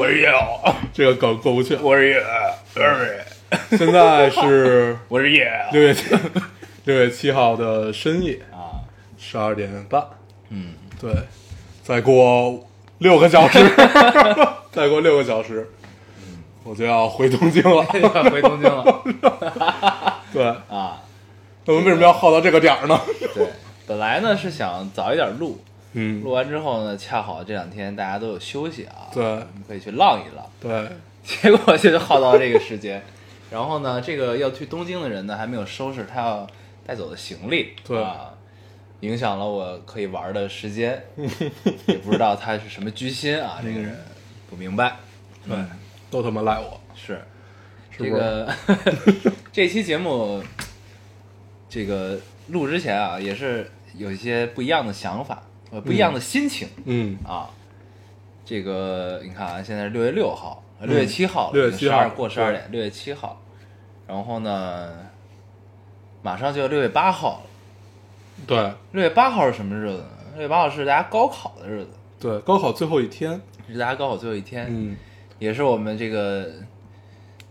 我是叶老，这个梗过不去。我是叶，我是现在是 我是叶六月七六月七号的深夜，啊，十二点半。嗯，对，再过六个小时，再过六个小时，我就要回东京了。要回东京了对，啊。我们为什么要耗到这个点儿呢？对，本来呢是想早一点录，嗯，录完之后呢，恰好这两天大家都有休息啊，对。我们可以去浪一浪。对，结果就耗到这个时间，然后呢，这个要去东京的人呢还没有收拾他要带走的行李，对。啊，影响了我可以玩的时间，也不知道他是什么居心啊，这个人不明白，对，都他妈赖我。是？这个 这期节目，这个录之前啊，也是有一些不一样的想法，呃，不一样的心情、嗯，啊。这个你看啊，现在是六月六号，呃六月七号了，6月7号12过十二点，六月七号，然后呢，马上就要六月八号了。对六月八号是什么日子呢？六月八号是大家高考的日子，对，高考最后一天，是大家高考最后一天。嗯，也是我们这个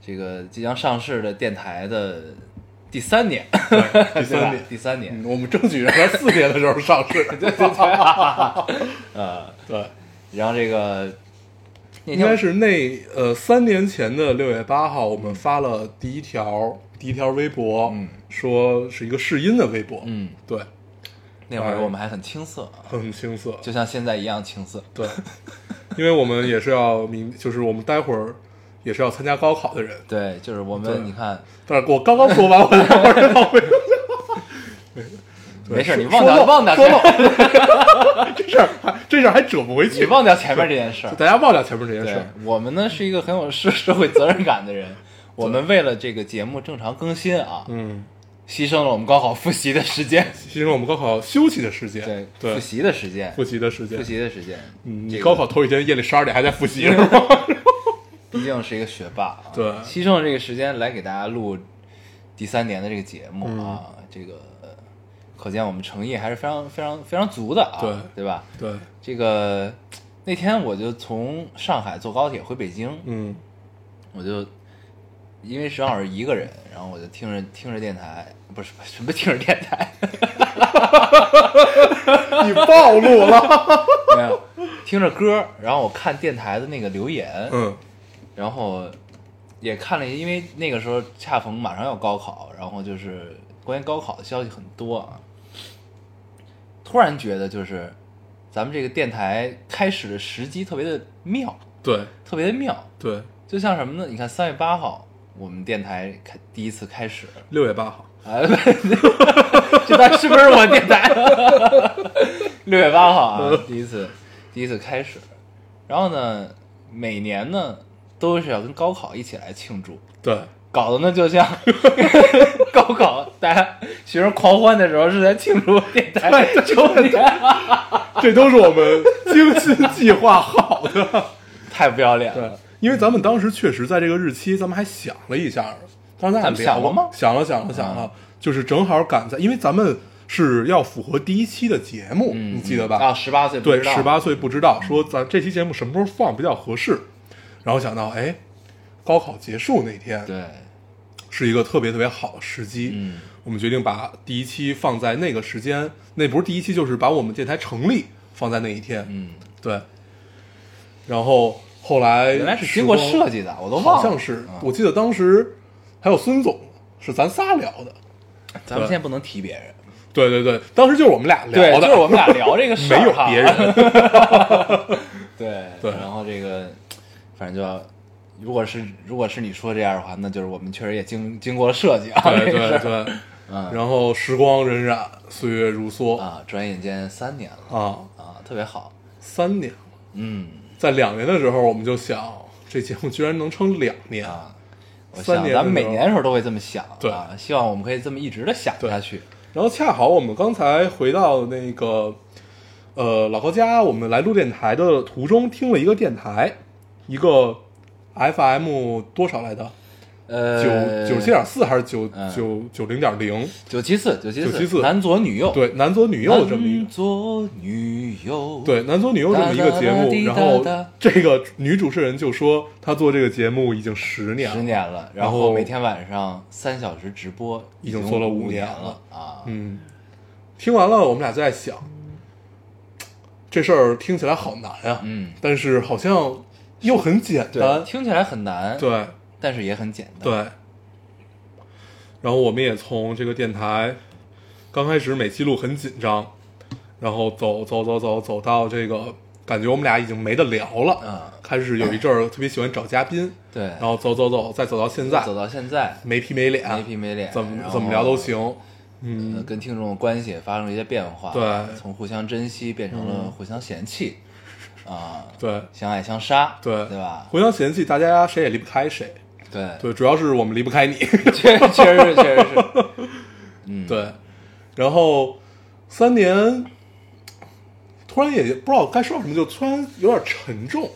这个即将上市的电台的第三年，第三年。第三年，嗯，我们争取让它四年的时候上市。对对 呃，对，然后这个应该是那呃三年前的六月八号，我们发了第一条第一条微博，嗯。说是一个试音的微博，嗯，对，那会儿我们还很青涩啊，很青涩，就像现在一样青涩。对，因为我们也是要明，就是我们待会儿也是要参加高考的人，对，就是我们，你看，但是我刚刚说完，我就忘了。没事，你忘掉说忘掉说前漏 这事儿还这事儿还折不回你去，忘掉前面这件事儿。大家忘掉前面这件事儿。我们呢是一个很有社社会责任感的人，我们为了这个节目正常更新啊，嗯，牺牲了我们高考复习的时间，牺牲了我们高考休息的时间，对，对，复习的时间，复习的时间。复，习的时间。嗯，你高考头一天夜里十二点还在复习 是吗？毕竟是一个学霸啊，对。牺牲了这个时间来给大家录第三年的这个节目嗯。啊，这个呃可见我们诚意还是非常非常非常足的啊，对。对吧？对，这个那天我就从上海坐高铁回北京，嗯。我就因为正好是一个人，然后我就听着听着电台，不是什么听着电台，你暴露了。没有听着歌，然后我看电台的那个留言，嗯然后也看了，因为那个时候恰逢马上要高考，然后就是关于高考的消息很多啊。突然觉得就是咱们这个电台开始的时机特别的妙，对特别的妙，对，就像什么呢？你看三月八号我们电台开第一次开始，六月八号，啊，这段是不是我电台？六月八号啊，第一次第一次开始，然后呢，每年呢都是要跟高考一起来庆祝，对。搞得呢就像 高考大家学生狂欢的时候是在庆祝电台周年，这都是我们精心计划好的。太不要脸对了。，因为咱们当时确实在这个日期，咱们还想了一下，当时咱咱们俩想过吗？想了想了想了，就是正好赶在，因为咱们是要符合第一期的节目，嗯，你记得吧？啊，十八岁不对，知道。十八岁不知道，说咱这期节目什么时候放比较合适，然后想到，哎，高考结束那天，对，是一个特别特别好的时机。嗯，我们决定把第一期放在那个时间，那不是第一期，就是把我们电台成立放在那一天。嗯，对。然后后来原来是经过设计的，我都忘了，好像是，啊我记得当时还有孙总，是咱仨聊的。咱们现在不能提别人。对对对，当时就是我们俩，聊的，就是我们俩聊这个事儿 没有别人。对对然后这个反正就要，如果是如果是你说这样的话，那就是我们确实也经经过了设计啊，对对对，嗯。然后时光荏苒，岁月如梭啊，转眼间三年了啊，啊，特别好，三年了，嗯，在两年的时候，我们就想这节目居然能撑两年，啊，我三想咱们每年的时候都会这么想，对啊，希望我们可以这么一直的想对下去。然后恰好我们刚才回到那个呃老高家，我们来录电台的途中听了一个电台，一个 FM 多少来的？呃，九九七点四还是九嗯。九九零点零？九七四九七974男左女右，对，男左女右这么一男个。左女右，对，男左女右这么一个节目，然后这个女主持人就说，她做这个节目已经十年了，十年了，然然后后每天晚上三小时直播，已经做了五五年了了。啊！嗯，听完了，我们俩就在想，这事儿听起来好难啊，嗯，但是好像又很简，单，听起来很难，，对。但是也很简单，对。然后我们也从这个电台刚开始每期录很紧张，然后走走走走走到这个感觉我们俩已经没得聊了，嗯，开始有一阵儿特别喜欢找嘉宾，对，然后走走走，再走到现在走到现在，没皮没脸，没皮没脸，怎么怎么聊都行，呃，嗯，跟听众的关系也发生了一些变化，对。嗯从互相珍惜变成了互相嫌弃，啊，对。相爱相杀，对。对吧？互相嫌弃，大家谁也离不开谁，对，对，主要是我们离不开你，确确实是，确实是，嗯，对，然后三年，突然也不知道该说什么，就突然有点沉重。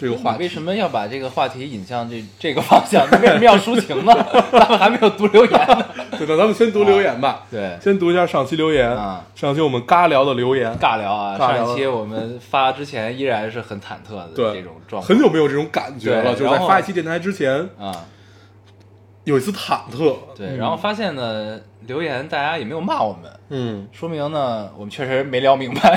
这个话题为什么要把这个话题引向这 这个方向？你为什么要抒情呢？咱们还没有读留言呢。对，那咱们先读留言吧。对，先读一下上期留言。啊上期我们尬聊的留言，尬聊啊！聊上一期我们发之前依然是很忐忑的对这种状态，很久没有这种感觉了。就是在发一期电台之前，啊，有一次忐忑。对，嗯然后发现呢，留言大家也没有骂我们，嗯，说明呢我们确实没聊明白，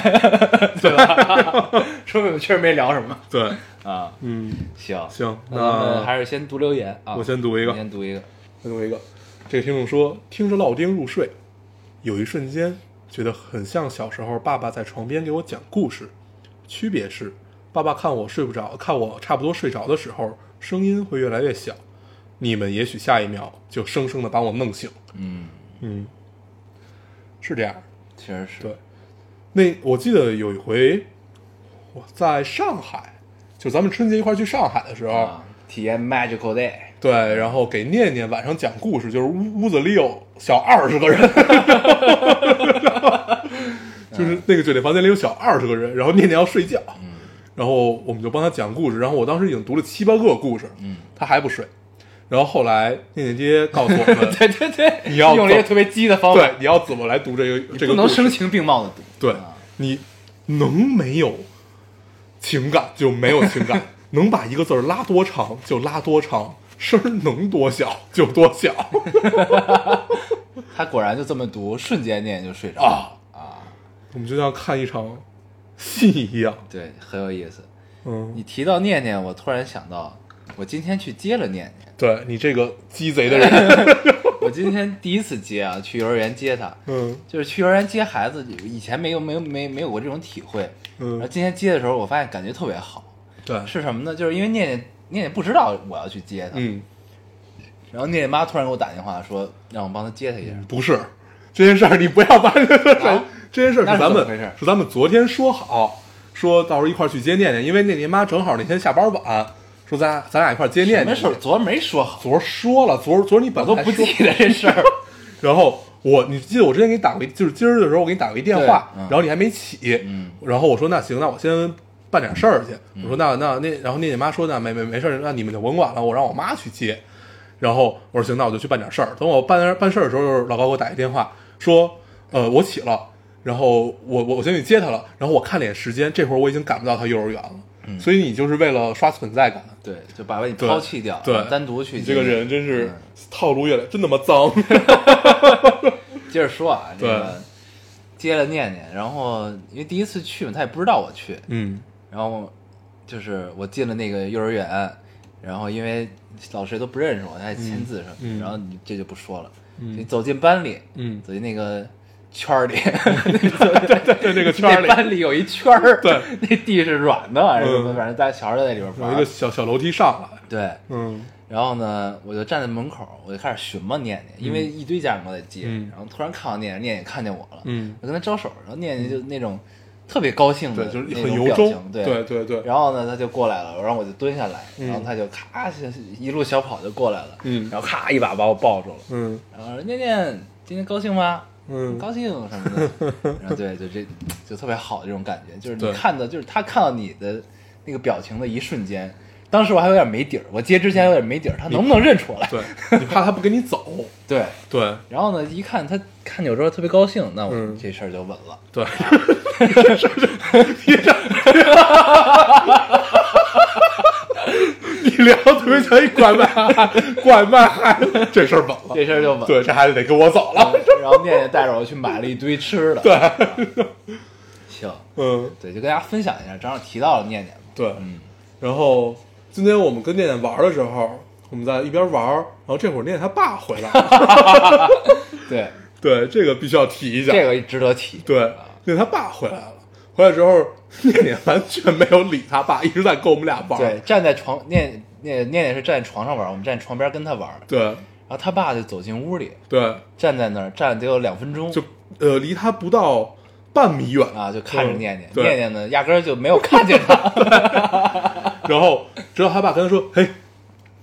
对吧？说明我们确实没聊什么对，啊。嗯，行行，那咱们还是先读留言啊。我先读一个先读一个。先读一个。这个听众说，听着老丁入睡，有一瞬间觉得很像小时候爸爸在床边给我讲故事，区别是，爸爸看我睡不着，看我差不多睡着的时候，声音会越来越小，你们也许下一秒就生生的把我弄醒。嗯，嗯，是这样。确实是。对，那我记得有一回我在上海，就咱们春节一块儿去上海的时候，啊，体验 magical day。对，然后给念念晚上讲故事，就是屋屋子里有小二十个人，就是那个酒店房间里有小二十个人，然后念念要睡觉，然后我们就帮他讲故事，然后我当时已经读了七八个故事，嗯，他还不睡，然后后来念念爹告诉我们，对对对，你要用了一个特别激的方法，对，你要怎么来读这个这个不能声情并茂的读。对啊你能没有情感就没有情感，能把一个字儿拉多长就拉多长，声儿能多小就多小 他果然就这么读，瞬间念就睡着啊！啊！我们就像看一场戏一样。对，很有意思。嗯，你提到念念，我突然想到，我今天去接了念念。对你这个鸡贼的人，我今天第一次接啊，去幼儿园接他，嗯就是去幼儿园接孩子，以前没有没有没没有过这种体会。然后嗯，今天接的时候，我发现感觉特别好。对，是什么呢？就是因为念念念念不知道我要去接他，嗯，然后念念妈突然给我打电话说让我帮她接他一下。不是这件事儿，你不要把这这件事儿是是咱们是咱们昨天说好，说到时候一块儿去接念念，因为念念妈正好那天下班晚，说咱俩咱俩一块儿接念念去。什么时候？昨儿没说好，昨儿说了，昨儿昨儿你本我都不记得这事儿。然后我，你记得我之前给你打过，就是今儿的时候我给你打过一电话，嗯然后你还没起，嗯然后我说那行，那我先办点事儿去。我说那那那，然后那你妈说那没没没事儿，那你们就甭管了，我让我妈去接。然后我说行，那我就去办点事儿。等我办办事儿的时候，老高给我打一电话说，呃，我起了，然后我我我先去接他了。然后我看了眼时间，这会儿我已经赶不到他幼儿园了。所以你就是为了刷存在感，对，就把你抛弃掉，对，单独去你。这个人真是嗯。套路越来真他妈脏。接着说啊，这个接了念念，然后因为第一次去嘛，他也不知道我去，嗯。然后就是我进了那个幼儿园，然后因为老师都不认识我，他还签字什么然后你这就不说了，嗯。你走进班里，嗯。走进那个圈儿里，对对对，那个圈儿里那班里有一圈儿，对，那地是软的还是什么，反正大家小孩都在里边玩有一个，小小楼梯上来，对，嗯然后呢，我就站在门口，我就开始寻摸念念，因为一堆家长都在接，然后突然看到念念，念念看见我了，嗯我跟他招手，然后念念就那种特别高兴的，就是很由衷种表情，对对对对，然后呢，他就过来了，然后我就蹲下来，然后他就咔一路小跑就过来了，嗯然后咔一把把我抱住了，嗯然后说念念今天高兴吗？嗯。高兴什么的，然后对，就这就特别好这种感觉，就是你看的，就是他看到你的那个表情的一瞬间，当时我还有点没底儿，我接之前有点没底儿，他能不能认出来？对，你怕他不跟你走，对，对。然后呢，一看他看见我之后特别高兴，那我嗯。这事儿就稳了。对，你聊得特别像一拐卖孩拐卖孩子，这事儿稳了，这事儿就稳了。对，这孩子得跟我走了，然后念念带着我去买了一堆吃的。对，行，嗯，对，就跟大家分享一下，正好提到了念念嘛。对，嗯，然后今天我们跟念念玩的时候，我们在一边玩，然后这会儿念念他爸回来了 对，对，这个必须要提一下，这个值得提。对，念念他爸回来了，回来之后，念念完全没有理他爸，一直在跟我们俩玩，对，站在床念念念念是站在床上玩，我们站床边跟他玩，对然后他爸就走进屋里，对，站在那儿站得有两分钟，就呃离他不到半米远啊就看着念念，嗯念念呢压根儿就没有看见他。然后直到他爸跟他说：“嘿，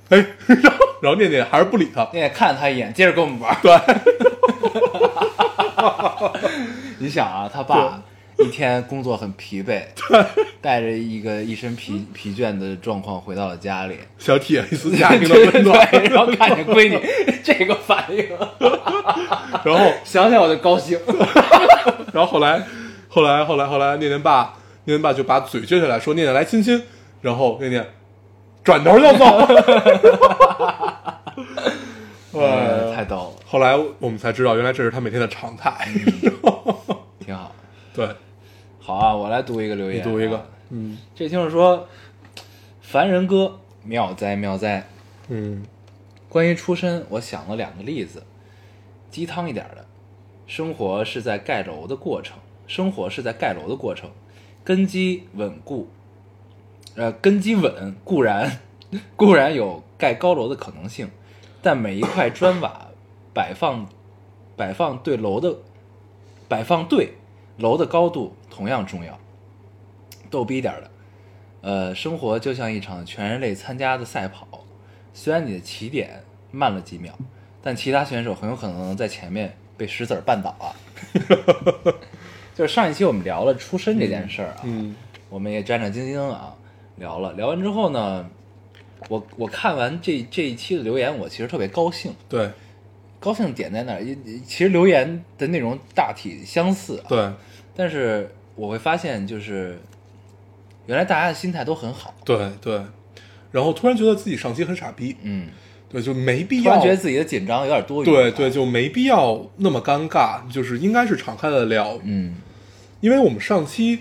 嘿。”然后然后念念还是不理他。念念看了他一眼，接着跟我们玩。对，你想啊，他爸一天工作很疲惫，带着一个一身疲疲倦的状况回到了家里，想体验一次家庭的温暖。对，然后看见闺女这个反应，然后，想想我就高兴。然后后来，后来，后来，后来，念念爸，念念爸就把嘴撅起来说：“念念来亲亲。”然后念念转头就走。呃，呃，太逗了，后来我们才知道，原来这是他每天的常态。挺好。对，好啊，我来读一个留言、你读一个。。嗯这听众说：“凡人哥，妙哉妙哉。嗯关于出身，我想了两个例子，鸡汤一点的。生活是在盖楼的过程，生活是在盖楼的过程，根基稳固，呃，根基稳固然 固然有盖高楼的可能性，但每一块砖瓦摆放摆放对楼的摆放对楼的高度同样重要。逗逼点儿的，呃，生活就像一场全人类参加的赛跑，虽然你的起点慢了几秒，但其他选手很有可能在前面被石子儿绊倒啊。就是上一期我们聊了出身这件事儿啊，嗯我们也战战兢兢啊聊了，聊完之后呢，我我看完这这一期的留言，我其实特别高兴，对高兴点在哪儿？其实留言的内容大体相似、啊，对但是我会发现就是。原来大家的心态都很好，对对，然后突然觉得自己上期很傻逼，嗯，对，就没必要突然觉得自己的紧张有点多余，对对，，就没必要那么尴尬，就是应该是敞开的聊，嗯因为我们上期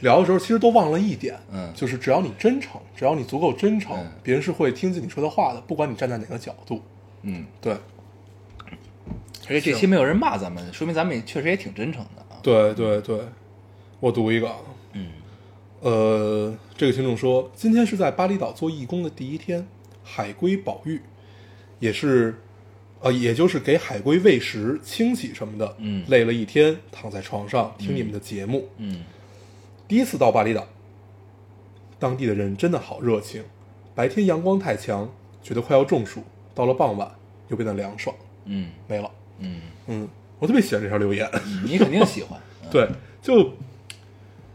聊的时候，其实都忘了一点，嗯就是只要你真诚，只要你足够真诚，嗯别人是会听进你说的话的，不管你站在哪个角度。嗯，对而且这期没有人骂咱们，说明咱们也确实也挺真诚的啊。对对对，我读一个，嗯。呃，这个听众说，今天是在巴厘岛做义工的第一天，海龟保育，也是，呃，也就是给海龟喂食、清洗什么的，嗯。累了一天，躺在床上听你们的节目，嗯。第一次到巴厘岛，当地的人真的好热情。白天阳光太强，觉得快要中暑；到了傍晚又变得凉爽，嗯。没了。嗯，嗯，我特别喜欢这条留言，你肯定喜欢。嗯。对，就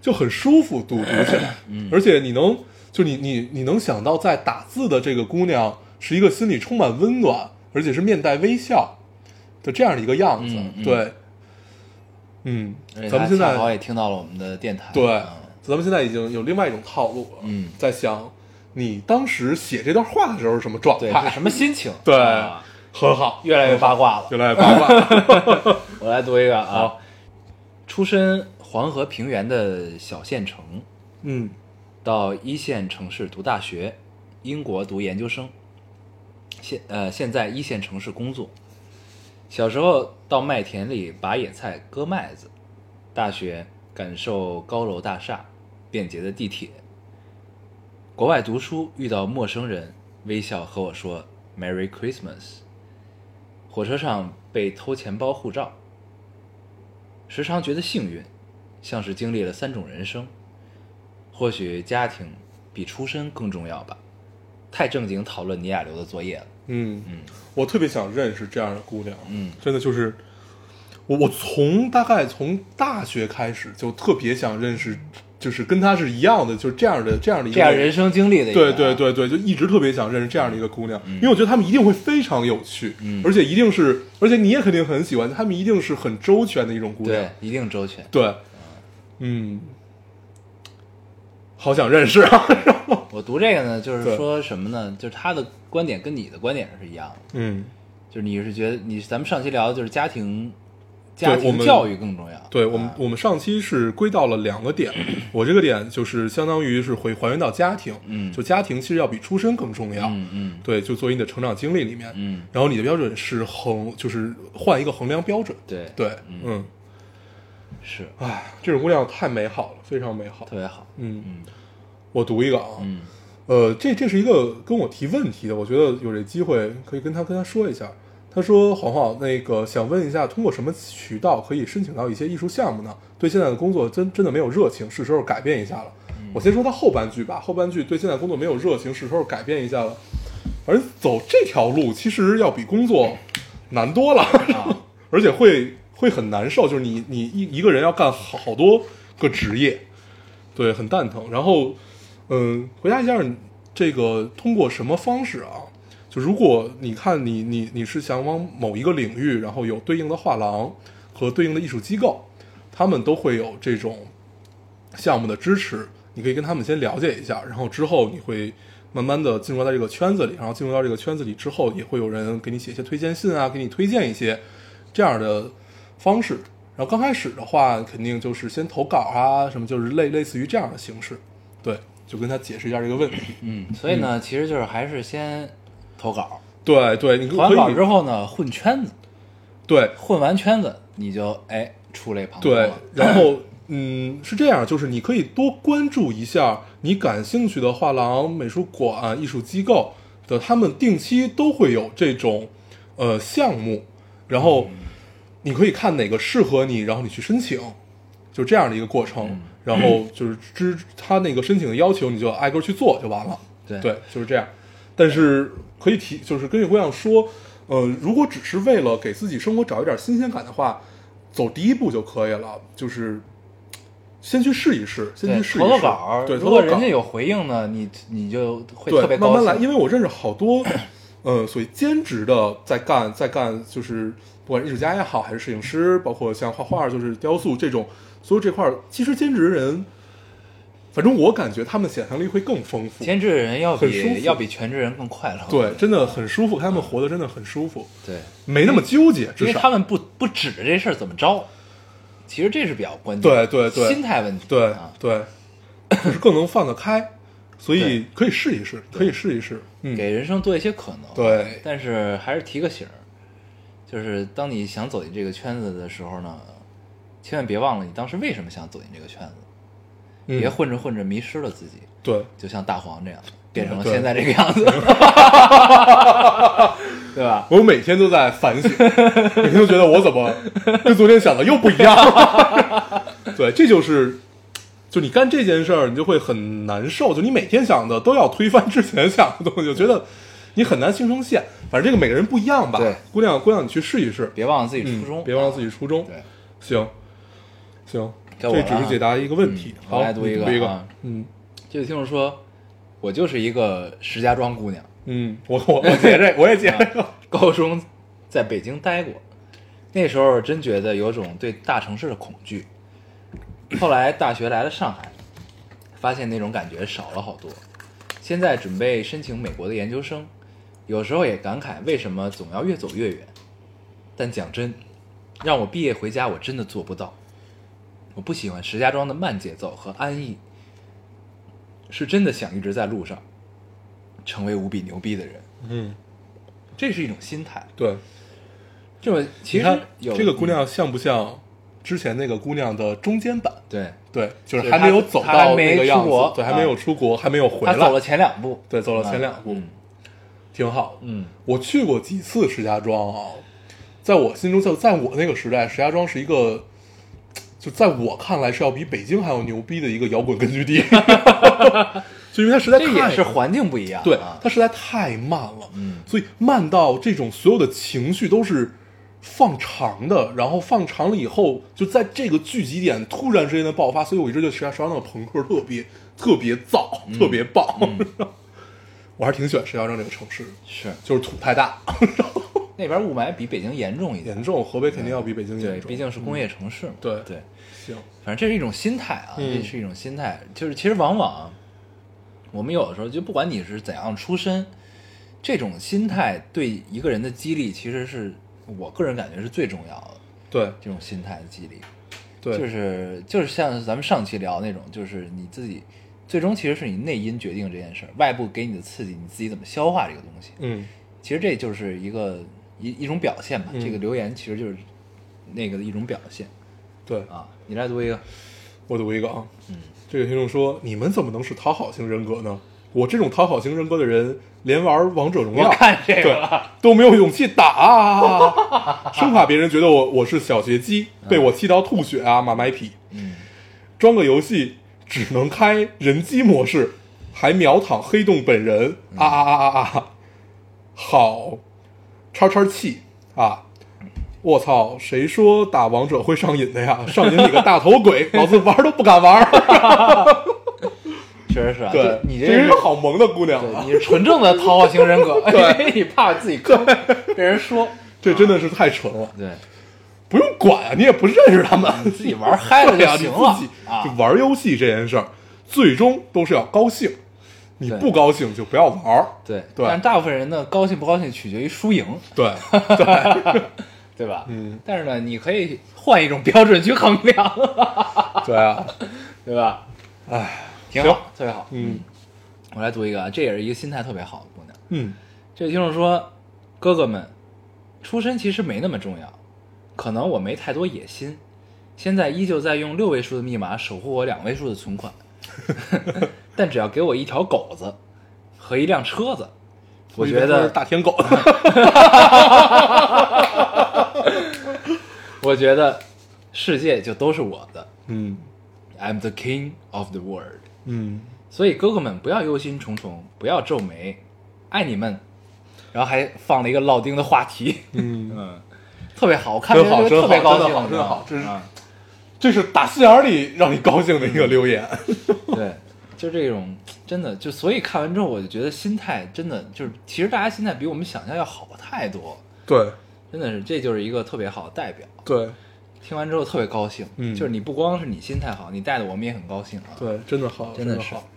就很舒服读读起来，嗯。而且你能就你你你能想到在打字的这个姑娘是一个心里充满温暖，而且是面带微笑的这样的一个样子，嗯嗯。对，嗯，咱们现在好也听到了我们的电台，对。嗯，咱们现在已经有另外一种套路了。嗯。在想你当时写这段话的时候是什么状对，态？是什么心情？对。啊。很好，越来越八卦了。越来越八卦。我来读一个啊。好，出身黄河平原的小县城，嗯到一线城市读大学，英国读研究生，现呃现在一线城市工作。小时候到麦田里拔野菜、割麦子，大学感受高楼大厦、便捷的地铁。国外读书遇到陌生人，微笑和我说 “Merry Christmas”。火车上被偷钱包、护照，时常觉得幸运，像是经历了三种人生。或许家庭比出身更重要吧。太正经讨论尼亚留的作业了。嗯嗯我特别想认识这样的姑娘，嗯真的就是我我从大概从大学开始就特别想认识，就是跟她是一样的，就是这样的这样的一个这样人生经历的对啊对对对，就一直特别想认识这样的一个姑娘，因为我觉得她们一定会非常有趣，嗯而且一定是，而且你也肯定很喜欢，她们一定是很周全的一种姑娘，对，一定周全。对，嗯，好想认识啊，我读这个呢，就是说什么呢？就是他的观点跟你的观点是一样的，嗯，就是你是觉得你咱们上期聊的就是家庭家庭教育更重要。对我们啊。我们上期是归到了两个点，我这个点就是相当于是回还原到家庭，嗯。就家庭其实要比出身更重要，嗯嗯。对，就作为你的成长经历里面，嗯，然后你的标准是衡，就是换一个衡量标准，对。对，嗯。嗯，是哎，这种姑娘太美好了，非常美好特。别好。嗯，嗯我读一个啊，嗯呃，这这是一个跟我提问题的，我觉得有这机会可以跟他跟他说一下。他说：“黄黄，那个想问一下，通过什么渠道可以申请到一些艺术项目呢？对现在的工作真真的没有热情，是时候改变一下了。我先说他后半句吧，后半句对现在工作没有热情，是时候改变一下了。而走这条路其实要比工作难多了，啊，而且会会很难受，就是你你一一个人要干好好多个职业，对，很蛋疼。然后，嗯，回答一下这个通过什么方式啊？就如果你看你你你是想往某一个领域，然后有对应的画廊和对应的艺术机构，他们都会有这种项目的支持，你可以跟他们先了解一下，然后之后你会慢慢的进入到这个圈子里，然后进入到这个圈子里之后，也会有人给你写一些推荐信啊，给你推荐一些这样的方式。然后刚开始的话，肯定就是先投稿啊，什么就是类类似于这样的形式，对，就跟他解释一下这个问题。嗯，所以呢，其实就是还是先投稿，对对，你可投完稿之后呢，混圈子，对混完圈子你就哎出类旁通对。，然后嗯是这样，就是你可以多关注一下你感兴趣的画廊、美术馆、艺术机构的，他们定期都会有这种呃项目，然后你可以看哪个适合你，然后你去申请，就这样的一个过程。然后就是知他那个申请的要求，你就挨个去做就完了。对对，就是这样。但是可以提，就是跟这姑娘说，呃，如果只是为了给自己生活找一点新鲜感的话，走第一步就可以了，就是先去试一试，先去试一试。投个稿，对，如果人家有回应呢，你你就会特别。慢慢来，因为我认识好多，呃，所以兼职的在干在干，就是不管是艺术家也好，还是摄影师，包括像画画，就是雕塑这种，所有这块儿，其实兼职人，反正我感觉他们想象力会更丰富。兼职人要很舒服比要比全职人更快乐。对，真的很舒服，他们活得真的很舒服，对，没那么纠结，因至少为他们不不指着这事儿怎么着，其实这是比较关键对的。对对心态问题。对啊，对，就是更能放得开，所以可以试一试，可以试一试。嗯，给人生多一些可能。对但是还是提个醒儿，就是当你想走进这个圈子的时候呢，千万别忘了你当时为什么想走进这个圈子，嗯别混着混着迷失了自己，对就像大黄这样，变成了现在这个样子，对吧？我每天都在反省，每天都觉得我怎么跟昨天想的又不一样。对，这就是，就你干这件事儿，你就会很难受。就你每天想的都要推翻之前想的东西，就觉得你很难形成线。反正这个每个人不一样吧。对，姑娘，姑娘，你去试一试，别忘了自己初嗯衷，别忘了自己。初衷。对，行，行，这只是解答一个问题。嗯好，来读一个你读一个啊。嗯这位听众说，我就是一个石家庄姑娘，嗯，我我我也这，我也解这个。高中在北京待过，那时候真觉得有种对大城市的恐惧。后来大学来了上海，发现那种感觉少了好多。现在准备申请美国的研究生，有时候也感慨为什么总要越走越远。但讲真，让我毕业回家，我真的做不到。我不喜欢石家庄的慢节奏和安逸，是真的想一直在路上，成为无比牛逼的人。嗯，这是一种心态。对，这么其实有这个姑娘像不像之前那个姑娘的中间版？对，对，就是还没有走到那个样子对，还没有出国，还没有回来，他走了前两步，对，走了前两步，嗯挺好。嗯。我去过几次石家庄啊，在我心中，就在我那个时代，石家庄是一个就在我看来是要比北京还要牛逼的一个摇滚根据地，就因为它实在这太也是环境不一样，对啊，它实在太慢了，嗯。所以慢到这种所有的情绪都是放长的，然后放长了以后，就在这个聚集点突然之间的爆发，所以我一直就石家石家庄的朋克特别特别燥，特别棒，我还是挺喜欢石家庄这个城市的，是。就是土太大，那边雾霾比北京严重一点，严重，河北肯定要比北京对，严重，毕竟是工业城市嘛，对对，行，反正这是一种心态啊，嗯这是一种心态，就是其实往往我们有的时候就不管你是怎样出身，这种心态对一个人的激励，其实是我个人感觉是最重要的。对。这种心态的激励，对，就是就是像咱们上期聊那种，就是你自己最终其实是你内因决定这件事儿，外部给你的刺激，你自己怎么消化这个东西。嗯其实这就是一个一一种表现吧。嗯这个留言其实就是那个的一种表现对，啊。你来读一个，我读一个啊，嗯，这个听众说：“你们怎么能是讨好型人格呢？我这种讨好型人格的人，连玩王者荣耀 看这个对都没有勇气打啊，生怕别人觉得我我是小学鸡，被我气到吐血啊，马麦皮。嗯，装个游戏只能开人机模式，还秒躺黑洞本人啊啊啊啊啊！好，叉叉气啊！我操，谁说打王者会上瘾的呀？上瘾你个大头鬼，老子玩都不敢玩。确实是啊。对，你这这是是个好萌的姑娘，啊，你是纯正的讨好型人格，因为你怕自己坑被人说。这真的是太蠢了，对，不用管啊，你也不认识他们，自己玩嗨了就行了就玩游戏这件事儿，最终都是要高兴，你不高兴就不要玩儿。对对。但大部分人呢，高兴不高兴取决于输赢，对 对。对吧？嗯，但是呢，你可以换一种标准去衡量，对啊，对吧？哎，挺好，特别好。嗯。我来读一个啊，这也是一个心态特别好的姑娘。嗯。这位听众说：“哥哥们，出身其实没那么重要，可能我没太多野心，现在依旧在用六位数的密码守护我两位数的存款，但只要给我一条狗子和一辆车子，我觉得大天狗，我觉得世界就都是我的。嗯，I'm the king of the world。嗯，所以哥哥们不要忧心忡忡，不要皱眉，爱你们。”然后还放了一个老丁的话题，嗯。嗯，特别好，我看着特别好高兴，真好真是啊这是打心眼儿里让你高兴的一个留言。对，就这种真的就，所以看完之后，我就觉得心态真的就是，其实大家心态比我们想象要好太多，对真的是，这就是一个特别好的代表。对听完之后特别高兴，嗯就是你不光是你心态好，你带的我们也很高兴啊。，对，真的好，真的是的好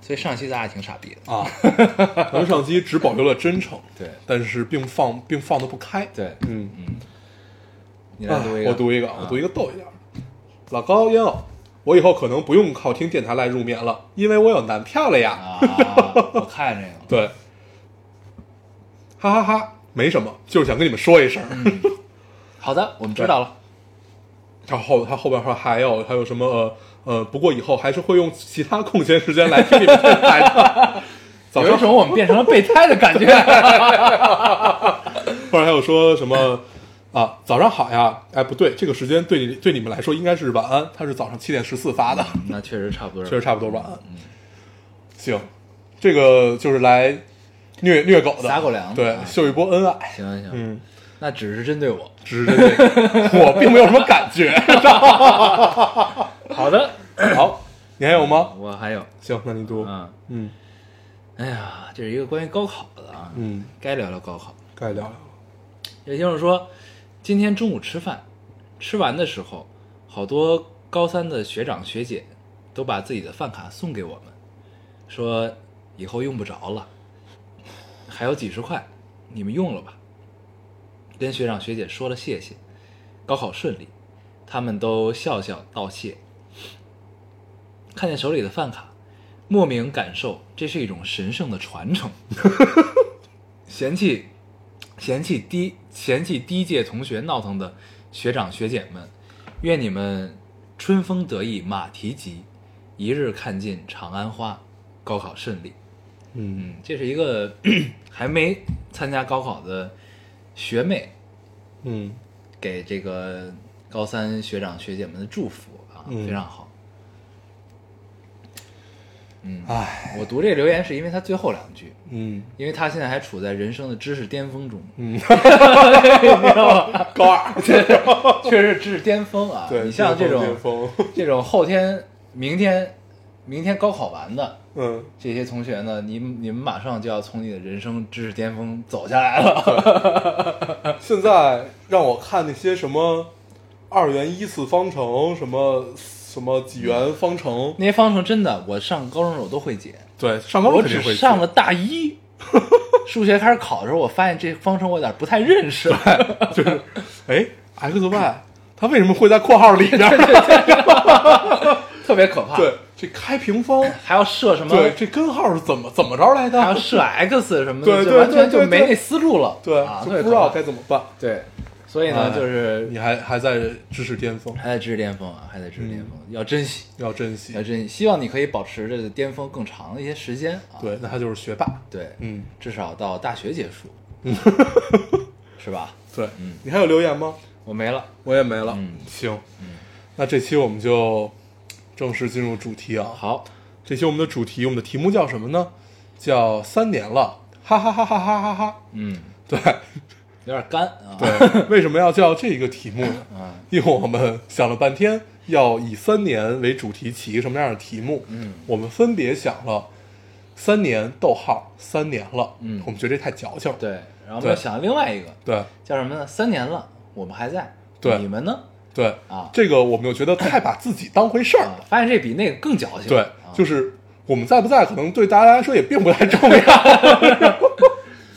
所以上期咱俩挺傻逼的。啊！咱们上期只保留了真诚，对但是并放并放的不开。对，嗯嗯，你来读一个，我读一个，啊我读一个逗一点儿的。老高烟偶，我以后可能不用靠听电台来入眠了，因为我有男票了呀。啊，我看这个，对，哈哈哈没什么，就是想跟你们说一声。好的，我们知道了。然后他后边说还有还有什么呃呃，不过以后还是会用其他空闲时间来听你们电台的。早上有一种我们变成了备胎的感觉。后来还有说什么啊，早上好呀？哎，不对，这个时间对你对你们来说应该是晚安，他是早上七点十四发的，那确实差不多，确实差不多晚安。行，这个就是来虐虐狗的，撒狗粮的对，秀一波恩爱。行行行，嗯，那只是针对我。只是针对，我并没有什么感觉。好的，好，你还有吗？我还有，行，那你读。嗯，嗯哎呀，这是一个关于高考的啊，嗯，该聊聊高考。该聊聊。也就是说，今天中午吃饭，吃完的时候，好多高三的学长学姐都把自己的饭卡送给我们，说以后用不着了，还有几十块，你们用了吧。跟学长学姐说了谢谢，高考顺利，他们都笑笑道谢。看见手里的饭卡，莫名感受这是一种神圣的传承。嫌弃嫌弃低嫌弃低届同学闹腾的学长学姐们，愿你们春风得意马蹄疾，一日看尽长安花，高考顺利。嗯嗯，这是一个 还没参加高考的学妹嗯给这个高三学长学姐们的祝福啊，嗯非常好。嗯，唉，我读这个留言是因为他最后两句，嗯。因为他现在还处在人生的知识巅峰中，嗯？高二，确实是知识巅峰啊！对，你像这种 这种后天、明天、明天高考完的嗯，这些同学呢，你你们马上就要从你的人生知识巅峰走下来了。现在让我看那些什么二元一次方程，什么什么几元方程，那些方程真的，我上高中的时候都会解，对，上高中我肯定会只上了大一，数学开始考的时候，我发现这方程我有点不太认识了。就是，哎，x y 它为什么会在括号里边？特别可怕。对，，这开平方，还要设什么？对，这根号是怎么怎么着来的？还要设 x 什么的，对对就完全对对对就没那思路了。对，啊，就不知道该怎么办。对，所以呢，哎就是你还还在知识巅峰，还在知识巅峰啊，还在知识巅峰，要珍惜，要珍惜要。珍惜。希望你可以保持这个巅峰更长的一些时间啊。对，那他就是学霸。对，嗯，至少到大学结束，是吧？对，嗯你还有留言吗？我没了。我也没了。嗯行，那这期我们就正式进入主题啊。好，这期我们的主题，我们的题目叫什么呢？叫三年了，哈哈哈哈哈哈哈。嗯，对有点干啊。对，为什么要叫这个题目呢？啊，因为我们想了半天，要以三年为主题起一个什么样的题目。嗯，我们分别想了三年，逗号三年了。嗯我们觉得这太矫情了。对，然后我们又想了另外一个对叫什么呢？三年了，我们还在。对你们呢？对啊这个我们又觉得太把自己当回事儿发现这比那个更矫情。对啊，就是我们在不在，可能对大家来说也并不太重要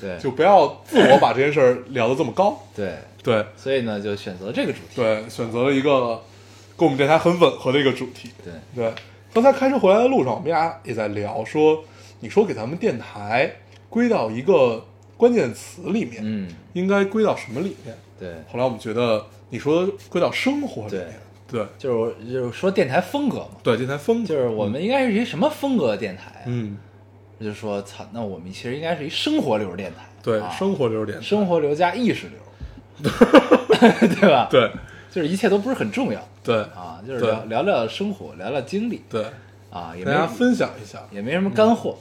对，就不要自我把这件事儿聊得这么高。对，对。所以呢，就选择这个主题。对，选择了一个跟我们电台很吻合的一个主题。对，对，刚才开车回来的路上，我们俩也在聊说，你说给咱们电台归到一个关键词里面，嗯，应该归到什么里面？对，后来我们觉得你说归到生活里面，对。就是就是说电台风格嘛，对，电台风格。就是我们应该是一什么风格的电台啊？嗯，就是说，操，那我们其实应该是一生活流电台，对，啊生活流电台生活流加意识流，对吧？，对就是一切都不是很重要对啊，就是聊聊聊生活，聊聊经历对，啊，也没大家分享一下。也没什么干货，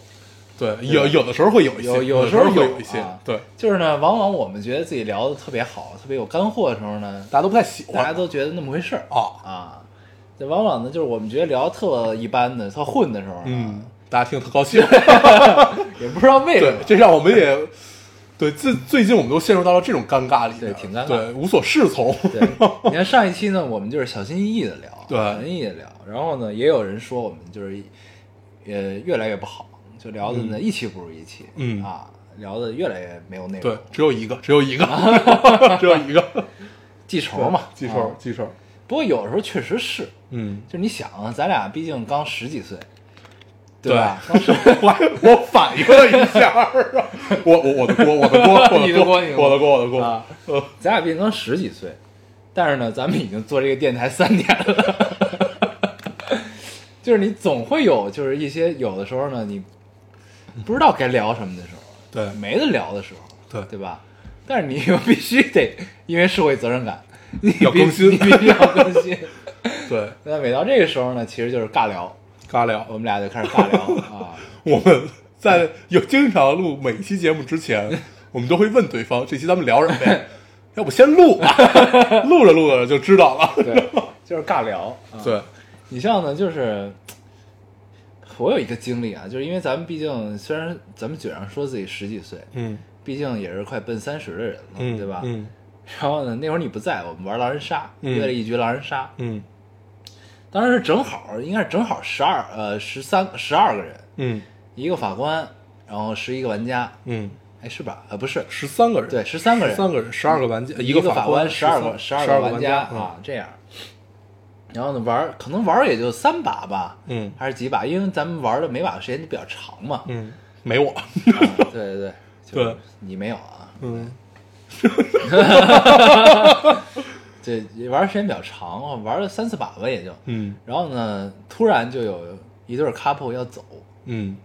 对，有有的时候会有一些，有有时候有一些啊，对，就是呢，往往我们觉得自己聊的特别好，特别有干货的时候呢，大家都不太喜欢，大家都觉得那么回事儿啊，啊。这往往呢，就是我们觉得聊特一般的、特混的时候啊，嗯，大家听得特高兴，也不知道为什么，，对这让我们也对最最近我们都陷入到了这种尴尬里，对挺尴尬。对，无所适从，对，你看上一期呢，我们就是小心翼翼的聊，对。小心翼翼的聊。然后呢，也有人说我们就是，呃，越来越不好，就聊的呢、一期不如一期，嗯。啊，聊的越来越没有内容，对，只有一个，只有一个，只有一个，记仇嘛，记啊。仇记仇，不过有时候确实是，嗯，就是你想啊，咱俩毕竟刚十几岁，对我我反应了一下啊，我我我的锅，我的锅，我 你的的锅你的锅。我的锅，我的锅。咱俩毕竟刚十几岁，但是呢，咱们已经做这个电台三年了，就是你总会有，就是一些有的时候呢，你不知道该聊什么的时候，对。没得聊的时候，对。对吧？但是你又必须得因为社会责任感，你必要更新。你必须要更新。对，那每到这个时候呢，其实就是尬聊，尬聊，我们俩就开始尬聊 啊。我们在有经常录每一期节目之前，我们都会问对方这期咱们聊什么呀？要不先录吧，录着录着就知道了。对，就是尬聊。啊、对，你像呢，就是我有一个经历啊，就是因为咱们毕竟虽然咱们嘴上说自己十几岁，嗯毕竟也是快奔三十的人了，嗯，对吧？嗯然后呢，那会儿你不在，我们玩狼人杀，嗯约了一局狼人杀，嗯当时是正好应该是正好十二呃十三十二个人，嗯。一个法官，然后十一个玩家，嗯，哎是吧？呃不是，十三个人，对，十三个人，三个人，十二个玩家，一个法官，十二个十二个玩家嗯啊，这样。然后呢，玩可能玩也就三把吧，嗯。还是几把，因为咱们玩的每把时间都比较长嘛。嗯，没我，啊对对 对，就对你没有啊？嗯 对，玩的时间比较长，玩了三四把吧也就。嗯。然后呢，突然就有一对 couple 要走，嗯。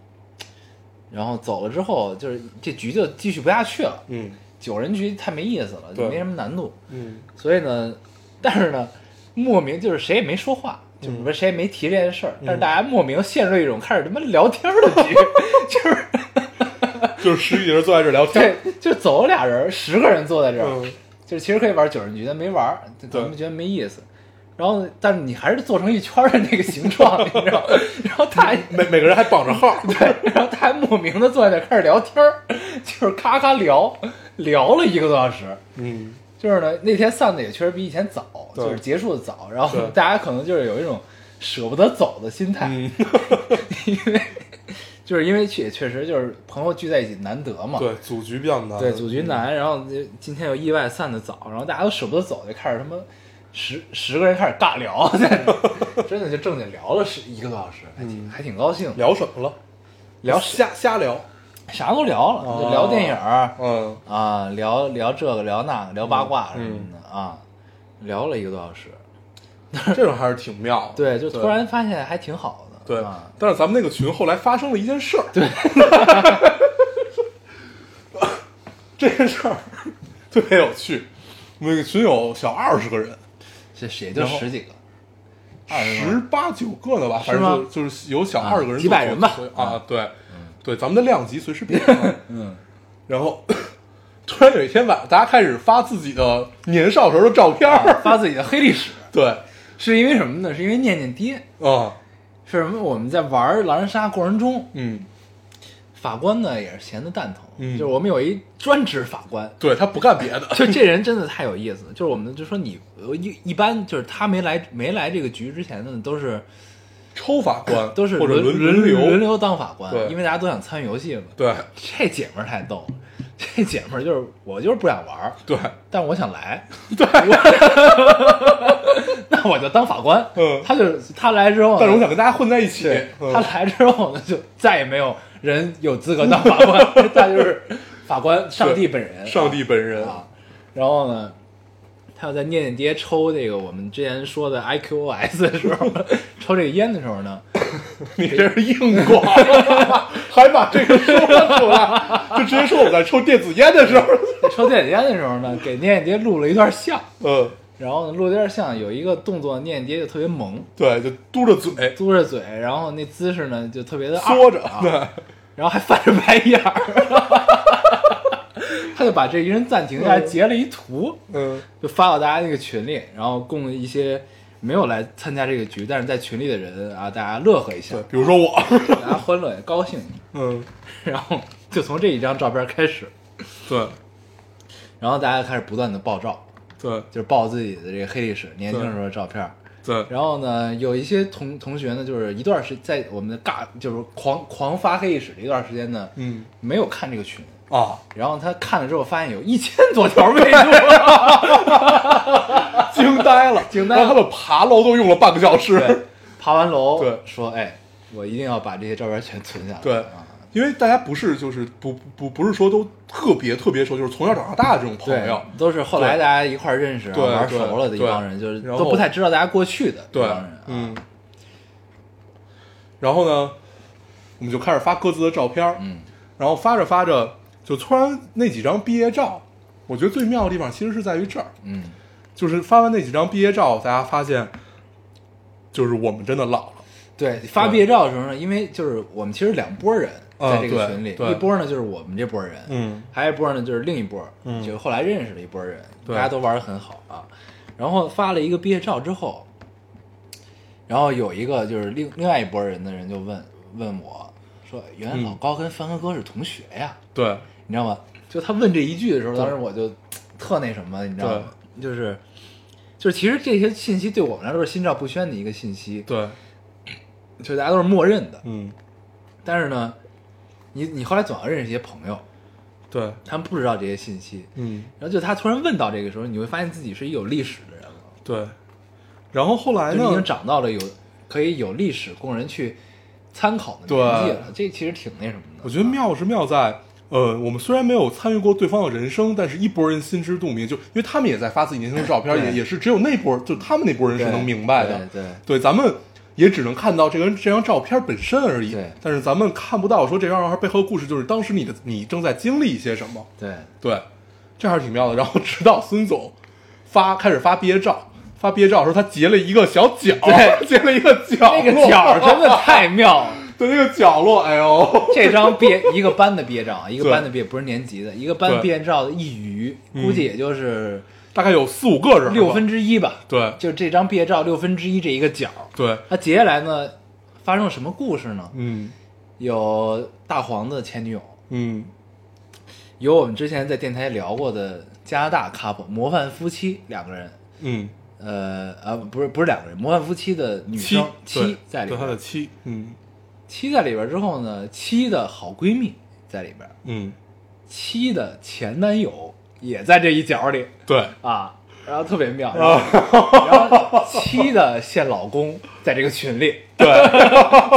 然后走了之后，就是这局就继续不下去了。嗯。九人局太没意思了，就没什么难度。嗯。所以呢，但是呢，莫名就是谁也没说话，就是说谁也没提这件事儿，但是大家莫名陷入一种开始他妈聊天的局，就是。就是十几人坐在这儿聊天，对，就走了俩人，十个人坐在这儿，嗯就是其实可以玩九人局，但没玩儿，咱们觉得没意思。然后，但是你还是做成一圈的那个形状，你知道？然后他还每每个人还绑着号，对，然后他还莫名的坐在那开始聊天儿，就是咔咔聊，聊了一个多小时。嗯，就是呢，那天散的也确实比以前早，就是结束的早，然后大家可能就是有一种舍不得走的心态，嗯，因为就是因为确确实就是朋友聚在一起难得嘛，对，组局比较难，对，组局难，然后今天又意外散的早，然后大家都舍不得走，就开始他妈十十个人开始尬聊，真的就正经聊了十一个多小时，还挺、还挺高兴，聊什么了？聊瞎瞎聊，啥都聊了，就聊电影儿、嗯，啊，聊聊这个聊那个，聊八卦什么嗯的、啊，聊了一个多小时，这种还是挺妙的，对，就突然发现还挺好的，对啊，，但是咱们那个群后来发生了一件事儿，对，这件事儿特别有趣。我们那个群有小二十个人，这也就十几个，十八九个呢吧，反正就就是有小二十个人啊几百人吧啊，对，对，咱们的量级随时变。嗯，然后突然有一天晚上，大家开始发自己的年少时候的照片儿，发自己的黑历史，对，是因为什么呢？是因为念念爹。啊，是什么？我们在玩狼人杀过程中，嗯，法官呢也是闲的蛋疼，嗯就是我们有一专职法官，对他不干别的，就这人真的太有意思了。就是我们就说你呃一一般就是他没来没来这个局之前呢，都是抽法官都是或者轮轮流轮流当法官对，因为大家都想参与游戏嘛。对这姐们儿太逗了，这姐们儿就是我就是不想玩儿，对，但我想来，对，那我就当法官。嗯他就他来之后，但是我想跟大家混在一起他来之后呢，就再也没有人有资格当法官，他就是法官上帝本人，上帝本人啊。然后呢，他要在念念爹抽这个我们之前说的 IQOS 的时候，抽这个烟的时候呢，你这是硬广，还把这个说出来，就直接说我在抽电子烟的时候，在 抽电子烟的时候呢，给念念爹录了一段像。嗯，然后呢，录了一段像，有一个动作，念念爹就特别萌，对，就嘟着嘴嘟着嘴，然后那姿势呢就特别的缩着，啊对，然后还翻着白眼儿，他就把这一人暂停下来，截了一图，嗯，就发到大家那个群里，然后供一些没有来参加这个局，但是在群里的人啊，大家乐呵一下对，，比如说我，大家欢乐也高兴，嗯，然后就从这一张照片开始，对。然后大家开始不断的爆照，对。就是爆自己的这个黑历史，年轻时候的照片。对，然后呢，有一些同同学呢，就是一段时在我们的尬，就是狂狂发黑历史的一段时间呢，嗯。没有看这个群，啊，然后他看了之后，发现有一千多条备注，惊呆了，惊呆了。然后他们爬楼都用了半个小时，，爬完楼，对。说，哎，我一定要把这些照片全存下来，对。啊，因为大家不是就是不不不是说都特别特别熟，就是从小长到大的这种朋友，，都是后来大家一块儿认识，玩熟了的一帮人，就是都不太知道大家过去的对嗯，然后呢，我们就开始发各自的照片嗯，然后发着发着，就突然那几张毕业照，我觉得最妙的地方其实是在于这儿，嗯，就是发完那几张毕业照，大家发现，就是我们真的老了，对，发毕业照的时候呢，因为就是我们其实两拨人啊在这个群里，一波呢就是我们这波人，嗯还有一波呢就是另一波，嗯就是后来认识的一波人，对大家都玩的很好啊。然后发了一个毕业照之后，然后有一个就是另另外一拨人的人就问问我说：“原来老高跟帆哥哥是同学呀？”对你知道吗？就他问这一句的时候，当时我就特那什么，你知道吗？就是就是其实这些信息对我们来说是心照不宣的一个信息，对，就大家都是默认的。嗯。但是呢，你你后来总要认识一些朋友，对，他们不知道这些信息，嗯。然后就他突然问到这个时候，你会发现自己是一个有历史的人了，对，然后后来呢？就你已经，长到了有可以有历史供人去参考的年纪了，这其实挺那什么的。我觉得妙是妙在。呃，我们虽然没有参与过对方的人生，但是一拨人心知肚明，就因为他们也在发自己年轻的照片，也也是只有那波，就他们那波人是能明白的。对对对，咱们也只能看到这个这张照片本身而已。对但是咱们看不到说这张照片背后的故事，就是当时你的你正在经历一些什么。对对，这还是挺妙的。然后直到孙总发开始发毕业照，发毕业照的时候，他截了一个小角，对截了一个角落，那个角真的太妙了。对那个角落，哎呦，这张毕业一个班的毕业照啊，一个班的毕业不是年级的，一个班对毕业照的一余，嗯估计也就是大概有四五个人，六分，之一吧。对就这张毕业照六分之一这一个角，对，那接下来呢，发生了什么故事呢？嗯有大黄的前女友，嗯有我们之前在电台聊过的加拿大 couple 模范夫妻两个人，嗯，呃呃不是不是两个人，模范夫妻的女生对妻在里面他的边，妻，嗯妻在里边之后呢，七的好闺蜜在里边，嗯，七的前男友也在这一角里对，啊，然后特别妙，然后然后妻的现老公在这个群里，对，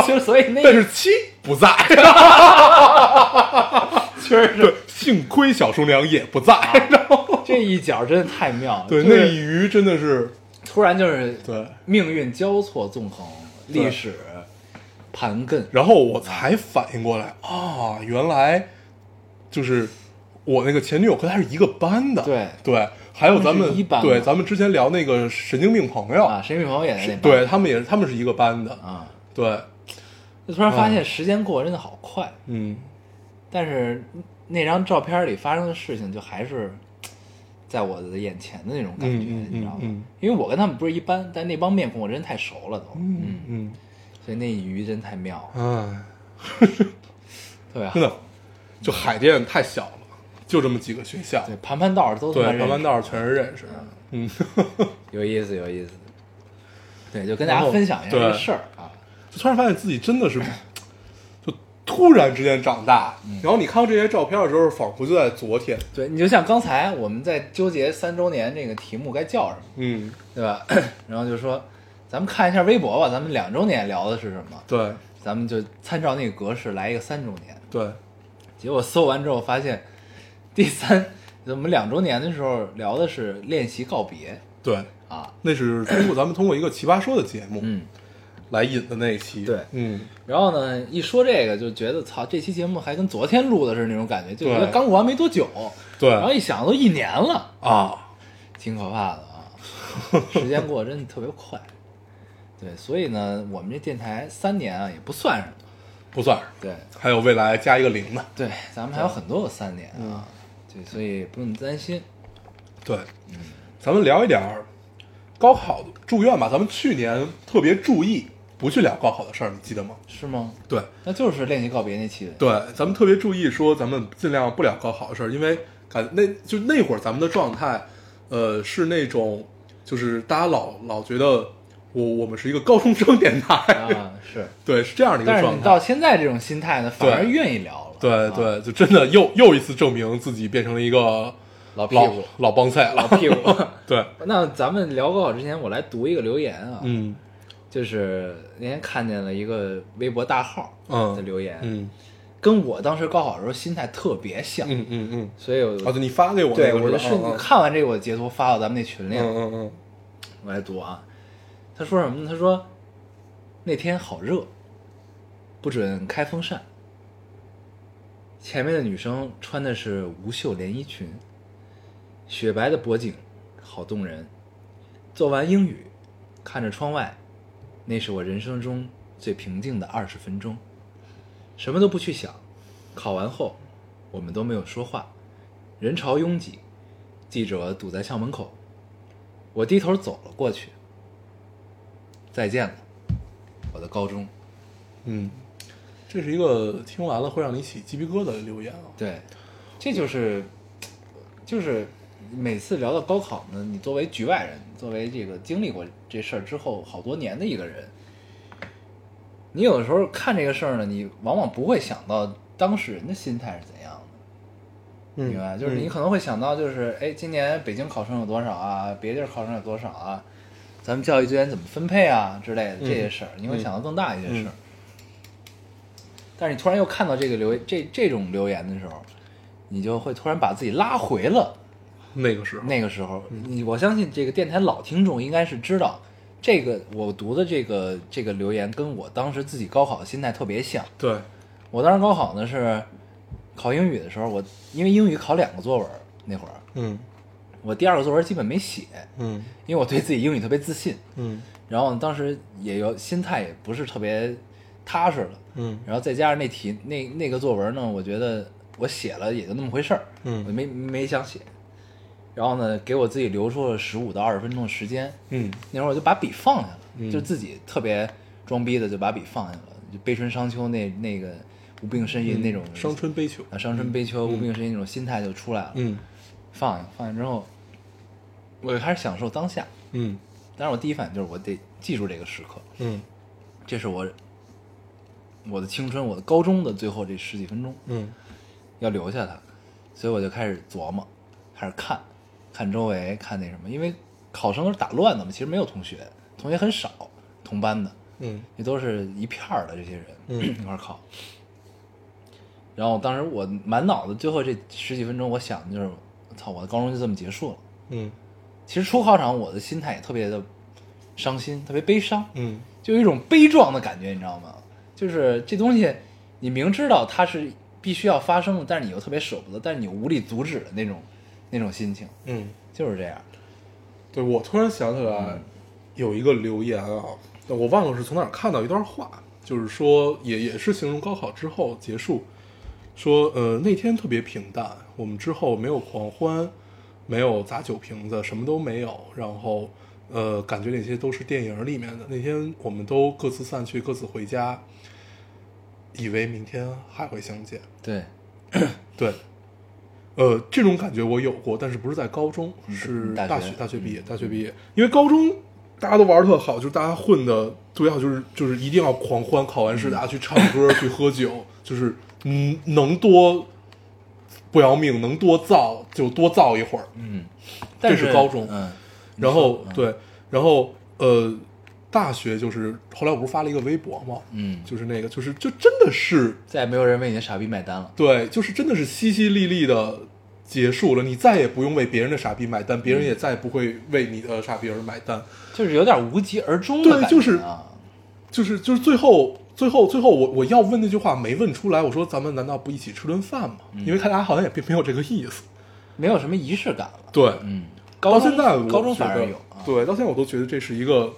就所以那但是七不在，确实是，幸亏小叔娘也不在，这一角真的太妙了，对，就是那一鱼真的是，突然就是对，命运交错纵横，历史盘根，然后我才反应过来啊，原来就是我那个前女友和他是一个班的，对。对，还有咱们对咱们之前聊那个神经病朋友，啊，神经病朋友也在那边对他们也是他们是一个班的，啊，对，就突然发现时间过得真的好快，嗯，但是那张照片里发生的事情就还是在我的眼前的那种感觉，嗯嗯你知道吗？因为我跟他们不是一般，但那帮面孔我真的太熟了都，嗯，嗯，所以那鱼真太妙了，哎，特别好真。的，就海淀太小了，就这么几个学校，对，盘盘道儿都他对，盘盘道全是认识的，嗯，有意思，有意思。对，就跟大家分享一下这个事儿啊。就突然发现自己真的是，就突然之间长大。嗯然后你看到这些照片的时候，仿佛就在昨天。对，你就像刚才我们在纠结三周年这个题目该叫什么，嗯，对吧？然后就说，咱们看一下微博吧，咱们两周年聊的是什么？对咱们就参照那个格式来一个三周年。对，结果搜完之后发现，第三，我们两周年的时候聊的是练习告别对，啊，那是通过咱们通过一个奇葩说的节目嗯。来引的那一期。对嗯，然后呢，一说这个就觉得操，这期节目还跟昨天录的是那种感觉，就觉得刚录完没多久。对然后一想都一年了，啊，挺可怕的啊！时间过得真的特别快。对，所以呢，我们这电台三年啊也不算什么。不算是，对还有未来加一个零呢。对，咱们还有很多个三年啊。对，所以不用担心。对，嗯咱们聊一点儿高考住院吧。咱们去年特别注意不去聊高考的事儿，你记得吗？是吗？对，那就是练习告别那期的。对，咱们特别注意说，咱们尽量不聊高考的事儿，因为感那就那会儿咱们的状态，呃，是那种就是大家老老觉得我我们是一个高中生电台，啊，是。对，是这样的一个但是状态。你到现在这种心态呢，反而愿意聊了。啊，对对，就真的又又一次证明自己变成了一个老老屁股，老帮菜。老屁股。对，那咱们聊高考之前，我来读一个留言啊。嗯就是那天看见了一个微博大号嗯的留言，嗯跟我当时高考的时候心态特别像，嗯嗯嗯，所以我你发给我对我就是看完这个，我截图发到咱们那群里了。嗯嗯嗯我来读啊，他说什么呢？他说那天好热，不准开风扇。前面的女生穿的是无袖连衣裙，雪白的脖颈，好动人。做完英语，看着窗外，那是我人生中最平静的二十分钟，什么都不去想。考完后，我们都没有说话，人潮拥挤，记者堵在校门口。我低头走了过去。再见了，我的高中。嗯，这是一个听完了会让你起鸡皮疙瘩的留言啊。对，这就是，就是每次聊到高考呢，你作为局外人，作为这个经历过这事儿之后好多年的一个人，你有的时候看这个事儿呢，你往往不会想到当事人的心态是怎样的。嗯明白？就是你可能会想到，就是哎，今年北京考生有多少啊？别地儿考生有多少啊？咱们教育资源怎么分配啊之类的这些事儿，你会想到更大一些事儿。嗯但是你突然又看到这个留这这种留言的时候，你就会突然把自己拉回了那个时候，那个时候。你我相信这个电台老听众应该是知道，这个我读的这个这个留言跟我当时自己高考的心态特别像。对，我当时高考呢是考英语的时候，我因为英语考两个作文那会儿，嗯我第二个作文基本没写，嗯。因为我对自己英语特别自信，嗯。然后当时也有心态也不是特别踏实了，嗯。然后再加上那题那那个作文呢，我觉得我写了也就那么回事儿，嗯。我没没想写，然后呢，给我自己留出了十五到二十分钟的时间，嗯。那会儿我就把笔放下了，嗯。就自己特别装逼的就把笔放下了，就悲春伤秋那那个无病呻吟那种伤春悲秋，啊伤春悲秋、无病呻吟那种心态就出来了，嗯放下放下之后，我就开始享受当下，嗯。但是我第一反应就是我得记住这个时刻，嗯。这是我我的青春，我的高中的最后这十几分钟嗯。要留下它，所以我就开始琢磨，开始看，看周围，看那什么，因为考生都是打乱的嘛，其实没有同学，同学很少，同班的，嗯。也都是一片儿的这些人，嗯。一块儿考。然后当时我满脑子最后这十几分钟，我想的就是，操，我的高中就这么结束了。嗯其实出考场我的心态也特别的伤心，特别悲伤，嗯就有一种悲壮的感觉，你知道吗？就是这东西，你明知道它是必须要发生的，但是你又特别舍不得，但是你又无力阻止的那种那种心情，嗯，就是这样。对我突然想起来有一个留言啊，我忘了是从哪儿看到一段话，就是说也也是形容高考之后结束，说呃那天特别平淡，我们之后没有狂欢，没有砸酒瓶子，什么都没有，然后呃感觉那些都是电影里面的。那天我们都各自散去，各自回家，以为明天还会相见。对，对，呃，这种感觉我有过，但是不是在高中，是大学大学毕业，大学毕业，因为高中大家都玩的特好，就是大家混的特别好，就是就是一定要狂欢，考完试大家去唱歌、去喝酒，就是嗯，能多不要命，能多造就多造一会儿。嗯，但这是高中。嗯，然后对，然后呃，大学就是后来我不是发了一个微博吗，嗯，就是那个就是就真的是再也没有人为你的傻逼买单了。对，就是真的是淅淅沥沥的结束了，你再也不用为别人的傻逼买单，别人也再也不会为你的傻逼而买单。就是有点无疾而终的感觉对就是啊，就是就是最后最后最后我我要问那句话没问出来，我说咱们难道不一起吃顿饭吗？因为看大家好像也并没有这个意思。没有什么仪式感了。对，嗯，高中到现在我高中觉得反而有啊。对，到现在我都觉得这是一个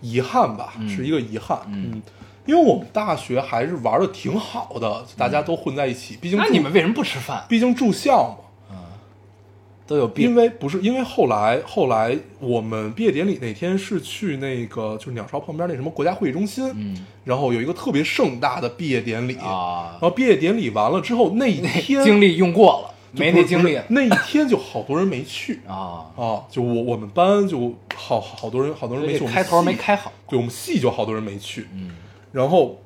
遗憾吧，嗯是一个遗憾。嗯因为我们大学还是玩的挺好的，大家都混在一起，毕竟那你们为什么不吃饭？毕竟住校嘛。都有病因。为不是因为后来后来我们毕业典礼那天是去那个就是鸟巢旁边那什么国家会议中心，嗯然后有一个特别盛大的毕业典礼，啊然，后毕业典礼完了之后那一天精力用过了，没那精力了不是那一天就好多人没去 啊。啊，就我我们班就好好多人好多人没去，开头没系开好。对我们系就好多人没去，嗯然后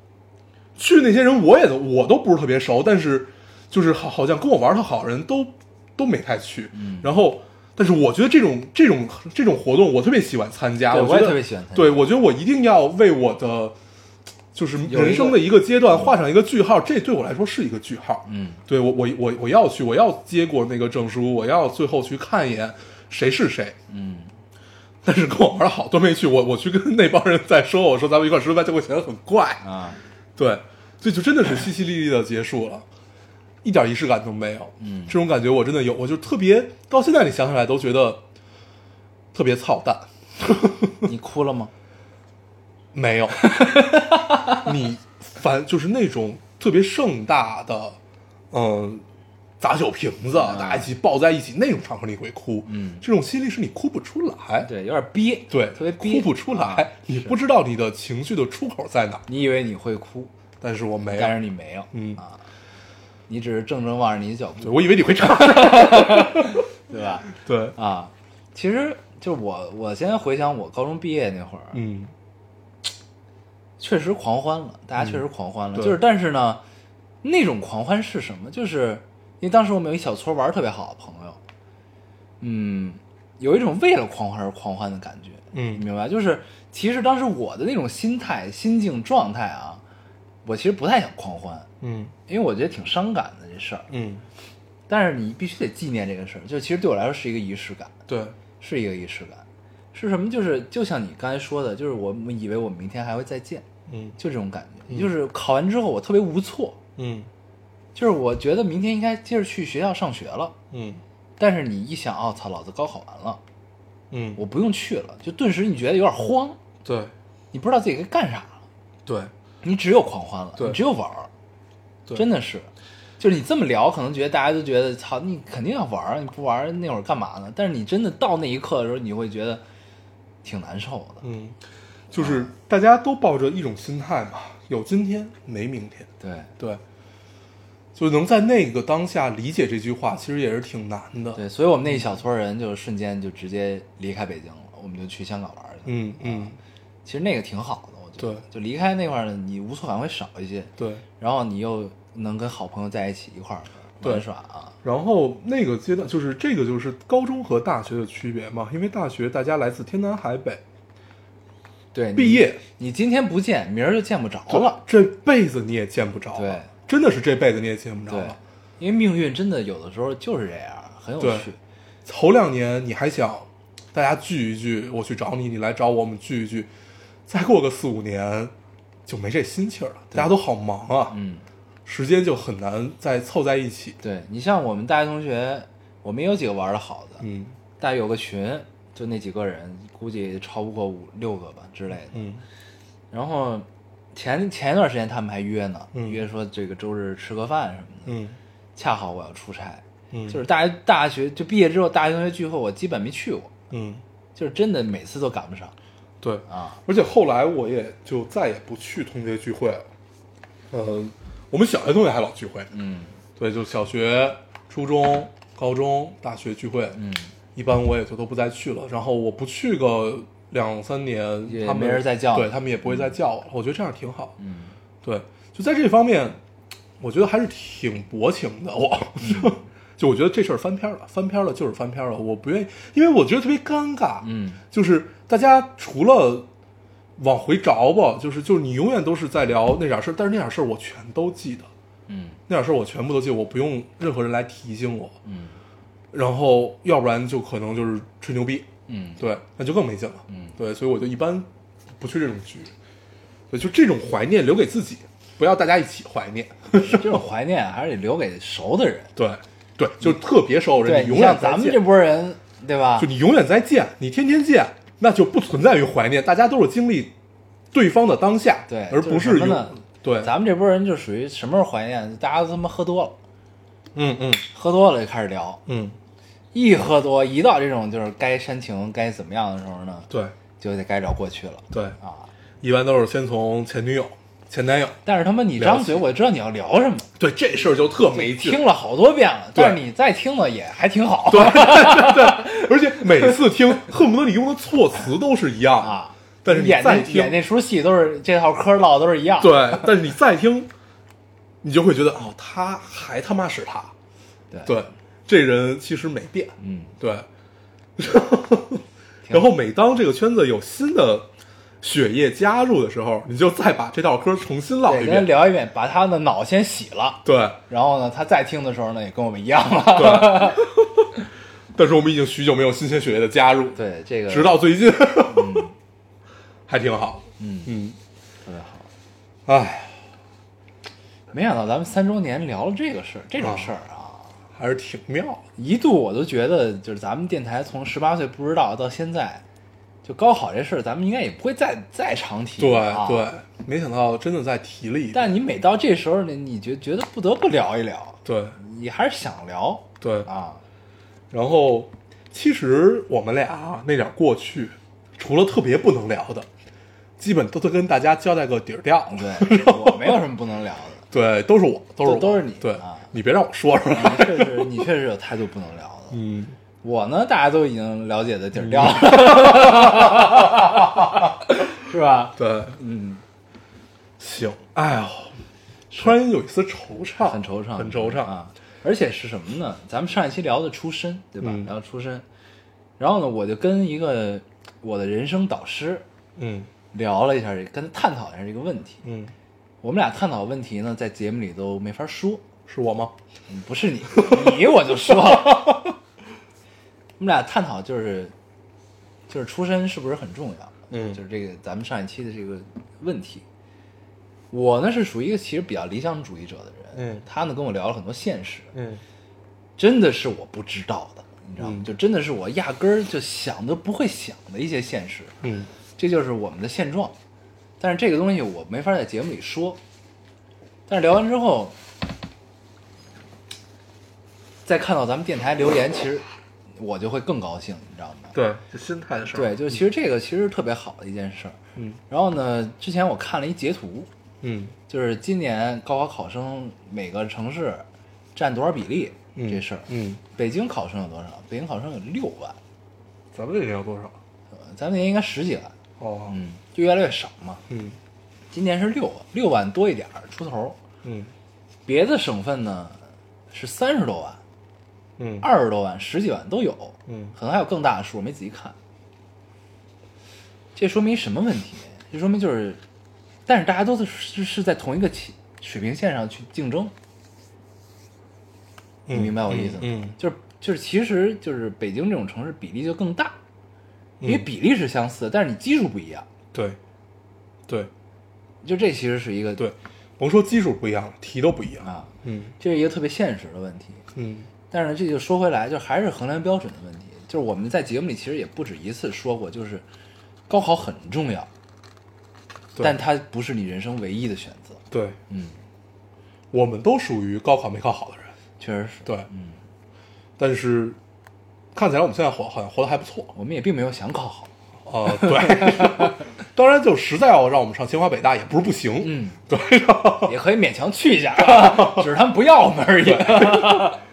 去那些人我也都我都不是特别熟，但是就是好好像跟我玩的好人都都没太去，嗯。然后但是我觉得这种这种这种活动我特别喜欢参加，对我觉得特别喜欢参加。对我觉得我一定要为我的就是人生的一个阶段画上一个句号，这对我来说是一个句号，嗯。对我我我我要去，我要接过那个证书，我要最后去看一眼谁是谁。嗯，但是跟我玩的好都没去，我我去跟那帮人在说，我说咱们一块儿吃顿饭，就会显得很怪。啊，对，所以就真的是淅淅沥沥的结束了，一点仪式感都没有。嗯这种感觉我真的有，我就特别到现在你想起来都觉得特别操蛋。你哭了吗？没有，你反就是那种特别盛大的，嗯，砸酒瓶子，大家一起抱在一起那种场合你会哭，嗯。这种心里是你哭不出来，对，有点憋，对，特别憋，哭不出来，啊你不知道你的情绪的出口在哪，你以为你会哭，但是我没有。但，是你没有，嗯。啊，你只是正正望着你的脚步，对我以为你会唱，对吧？对，啊，其实就我，我现在回想我高中毕业那会儿，嗯。确实狂欢了，大家确实狂欢了。对。就是，但是呢，那种狂欢是什么？就是因为当时我们有一小撮玩的特别好的朋友，嗯，有一种为了狂欢而狂欢的感觉。嗯你明白？就是其实当时我的那种心态、心境、状态啊，我其实不太想狂欢，嗯因为我觉得挺伤感的这事儿。嗯，但是你必须得纪念这个事儿，就其实对我来说是一个仪式感。对，是一个仪式感，是什么？就是就像你刚才说的，就是我们以为我们明天还会再见，嗯就这种感觉。就是考完之后我特别无措，嗯就是我觉得明天应该接着去学校上学了，嗯。但是你一想，哦操，老子高考完了，嗯，我不用去了，就顿时你觉得有点慌，对。你不知道自己该干啥了，对。你只有狂欢了，对。你只有玩儿，真的是，就是你这么聊，可能觉得大家都觉得，操，你肯定要玩儿啊，你不玩儿那会儿干嘛呢？但是你真的到那一刻的时候，你会觉得挺难受的。嗯，就是大家都抱着一种心态嘛，有今天没明天，对。对，就能在那个当下理解这句话，其实也是挺难的。对，所以我们那一小撮人就瞬间就直接离开北京了，我们就去香港玩儿去了。嗯嗯，其实那个挺好的，我觉得。对就离开那块儿呢，你无错感会少一些，对。然后你又能跟好朋友在一起一块儿玩耍啊。然后那个阶段就是这个就是高中和大学的区别嘛，因为大学大家来自天南海北，对，毕业你今天不见，明儿就见不着了。这辈子你也见不着了，对，真的是这辈子你也见不着了。，因为命运真的有的时候就是这样，很有趣。头两年你还想大家聚一聚，我去找你，你来找我，我们聚一聚，再过个四五年就没这心气儿了，大家都好忙啊，嗯，时间就很难再凑在一起。对你像我们大学同学，我们也有几个玩的好的，嗯大概有个群，就那几个人，估计超不过五六个吧之类的。嗯然后前前一段时间他们还约呢，嗯约说这个周日吃个饭什么的。嗯恰好我要出差，嗯，就是大学大学就毕业之后，大学同学聚会我基本没去过，嗯就是真的每次都赶不上对。啊。而且后来我也就再也不去同学聚会了。呃，我们小学同学还老聚会，嗯对，就小学、初中、高中、大学聚会，嗯，一般我也就都不再去了。然后我不去个两三年，也他们没人再叫对他们也不会再叫我了。我觉得这样挺好。嗯，对，就在这方面，我觉得还是挺薄情的。我，就我觉得这事儿翻篇了，翻篇了就是翻篇了。我不愿意，因为我觉得特别尴尬。嗯，就是大家除了往回找吧，就是就是你永远都是在聊那点事儿，但是那点事儿我全都记得，嗯那点事儿我全部都记得，我不用任何人来提醒我。嗯然后要不然就可能就是吹牛逼，嗯，对，那就更没劲了。嗯对，所以我就一般不去这种局。对，就这种怀念留给自己，不要大家一起怀念。这种怀念还是得留给熟的人。对，对，就特别熟的人，你永远咱们这见，波人，对吧就？你永远在见，你天天见，那就不存在于怀念，大家都是经历对方的当下，对而不就是什么永呢对，咱们这波人就属于什么时候怀念？大家都他妈喝多了，嗯嗯喝多了就开始聊，嗯，一喝多，一到这种就是该煽情、该怎么样的时候呢，对。就得该找过去了。对，啊。一般都是先从前女友、前男友，但是他妈你张嘴，我就知道你要聊什么，对这事儿就特没劲，听了好多遍了，但是你再听呢也还挺好。对 对，而且每次听恨不得你用的措辞都是一样。的啊，但是你演再听那演那出戏都是这套嗑唠都是一样。对，但是你再听，你就会觉得哦，他还他妈是他，对。对，这人其实没变，嗯，对。然后每当这个圈子有新的血液加入的时候，你就再把这道歌重新唠一遍，聊一遍，把他的脑先洗了，对然后呢，他再听的时候呢，也跟我们一样了。对。但是我们已经许久没有新鲜血液的加入，对，这个直到最近，还挺好，嗯嗯，特别好。哎，没想到咱们三周年聊了这个事儿，这种事儿啊，还是挺妙的。一度我都觉得，就是咱们电台从十八岁不知道到现在，就高考这事儿，咱们应该也不会再再常提对啊。对，没想到真的在提了一，但你每到这时候呢，你觉觉得不得不聊一聊，对你还是想聊对，啊。然后其实我们俩那点过去，除了特别不能聊的，基本都都跟大家交代个底儿掉了。对，我没有什么不能聊的。对，都是我，都是我，都是你对啊，你别让我说出来。你确实，你确实有太多不能聊的。嗯，我呢，大家都已经了解的底儿掉了，是吧？对，嗯，行，哎呦，突然有一丝惆怅，很惆怅，很惆怅。啊！而且是什么呢？咱们上一期聊的出身，对吧？嗯聊出身，然后呢，我就跟一个我的人生导师嗯聊了一下，跟他探讨一下这个问题。嗯，我们俩探讨问题呢，在节目里都没法说，是我吗？嗯不是你，你我就说了。我们俩探讨就是，就是出身是不是很重要？嗯就是这个咱们上一期的这个问题。我呢是属于一个其实比较理想主义者的人，嗯他呢跟我聊了很多现实，嗯真的是我不知道的，你知道吗？嗯就真的是我压根儿就想都不会想的一些现实，嗯这就是我们的现状。但是这个东西我没法在节目里说，但是聊完之后，再看到咱们电台留言，其实我就会更高兴，你知道吗？对，就心态的事儿。对，就其实这个其实特别好的一件事儿。嗯然后呢，之前我看了一截图，嗯就是今年高考考生每个城市占多少比例、嗯这事儿。嗯，北京考生有多少？北京考生有六万，咱们这年有多少？呃咱们那年应该十几万，哦，嗯，就越来越少嘛。嗯今年是六万，六万多一点儿出头。嗯别的省份呢是三十多万、嗯。二十多万、十几万都有，嗯。可能还有更大的数，没仔细看。这说明什么问题？这说明就是，但是大家都是是是在同一个起水平线上去竞争，你明白我意思吗？嗯就是就是，其实就是北京这种城市比例就更大，因为嗯比例是相似的，但是你基数不一样，对。对。就这其实是一个对，甭说基数不一样，题都不一样。啊，嗯。这是一个特别现实的问题。嗯但是呢，这就说回来，就还是衡量标准的问题。就是我们在节目里其实也不止一次说过，就是高考很重要，对但它不是你人生唯一的选择。对，嗯，我们都属于高考没考好的人。确实是。对，嗯，但是看起来我们现在活好像活得还不错。我们也并没有想考好。呃，对，当然就实在要让我们上清华北大也不是不行。嗯，对，也可以勉强去一下，只是他们不要我们而已。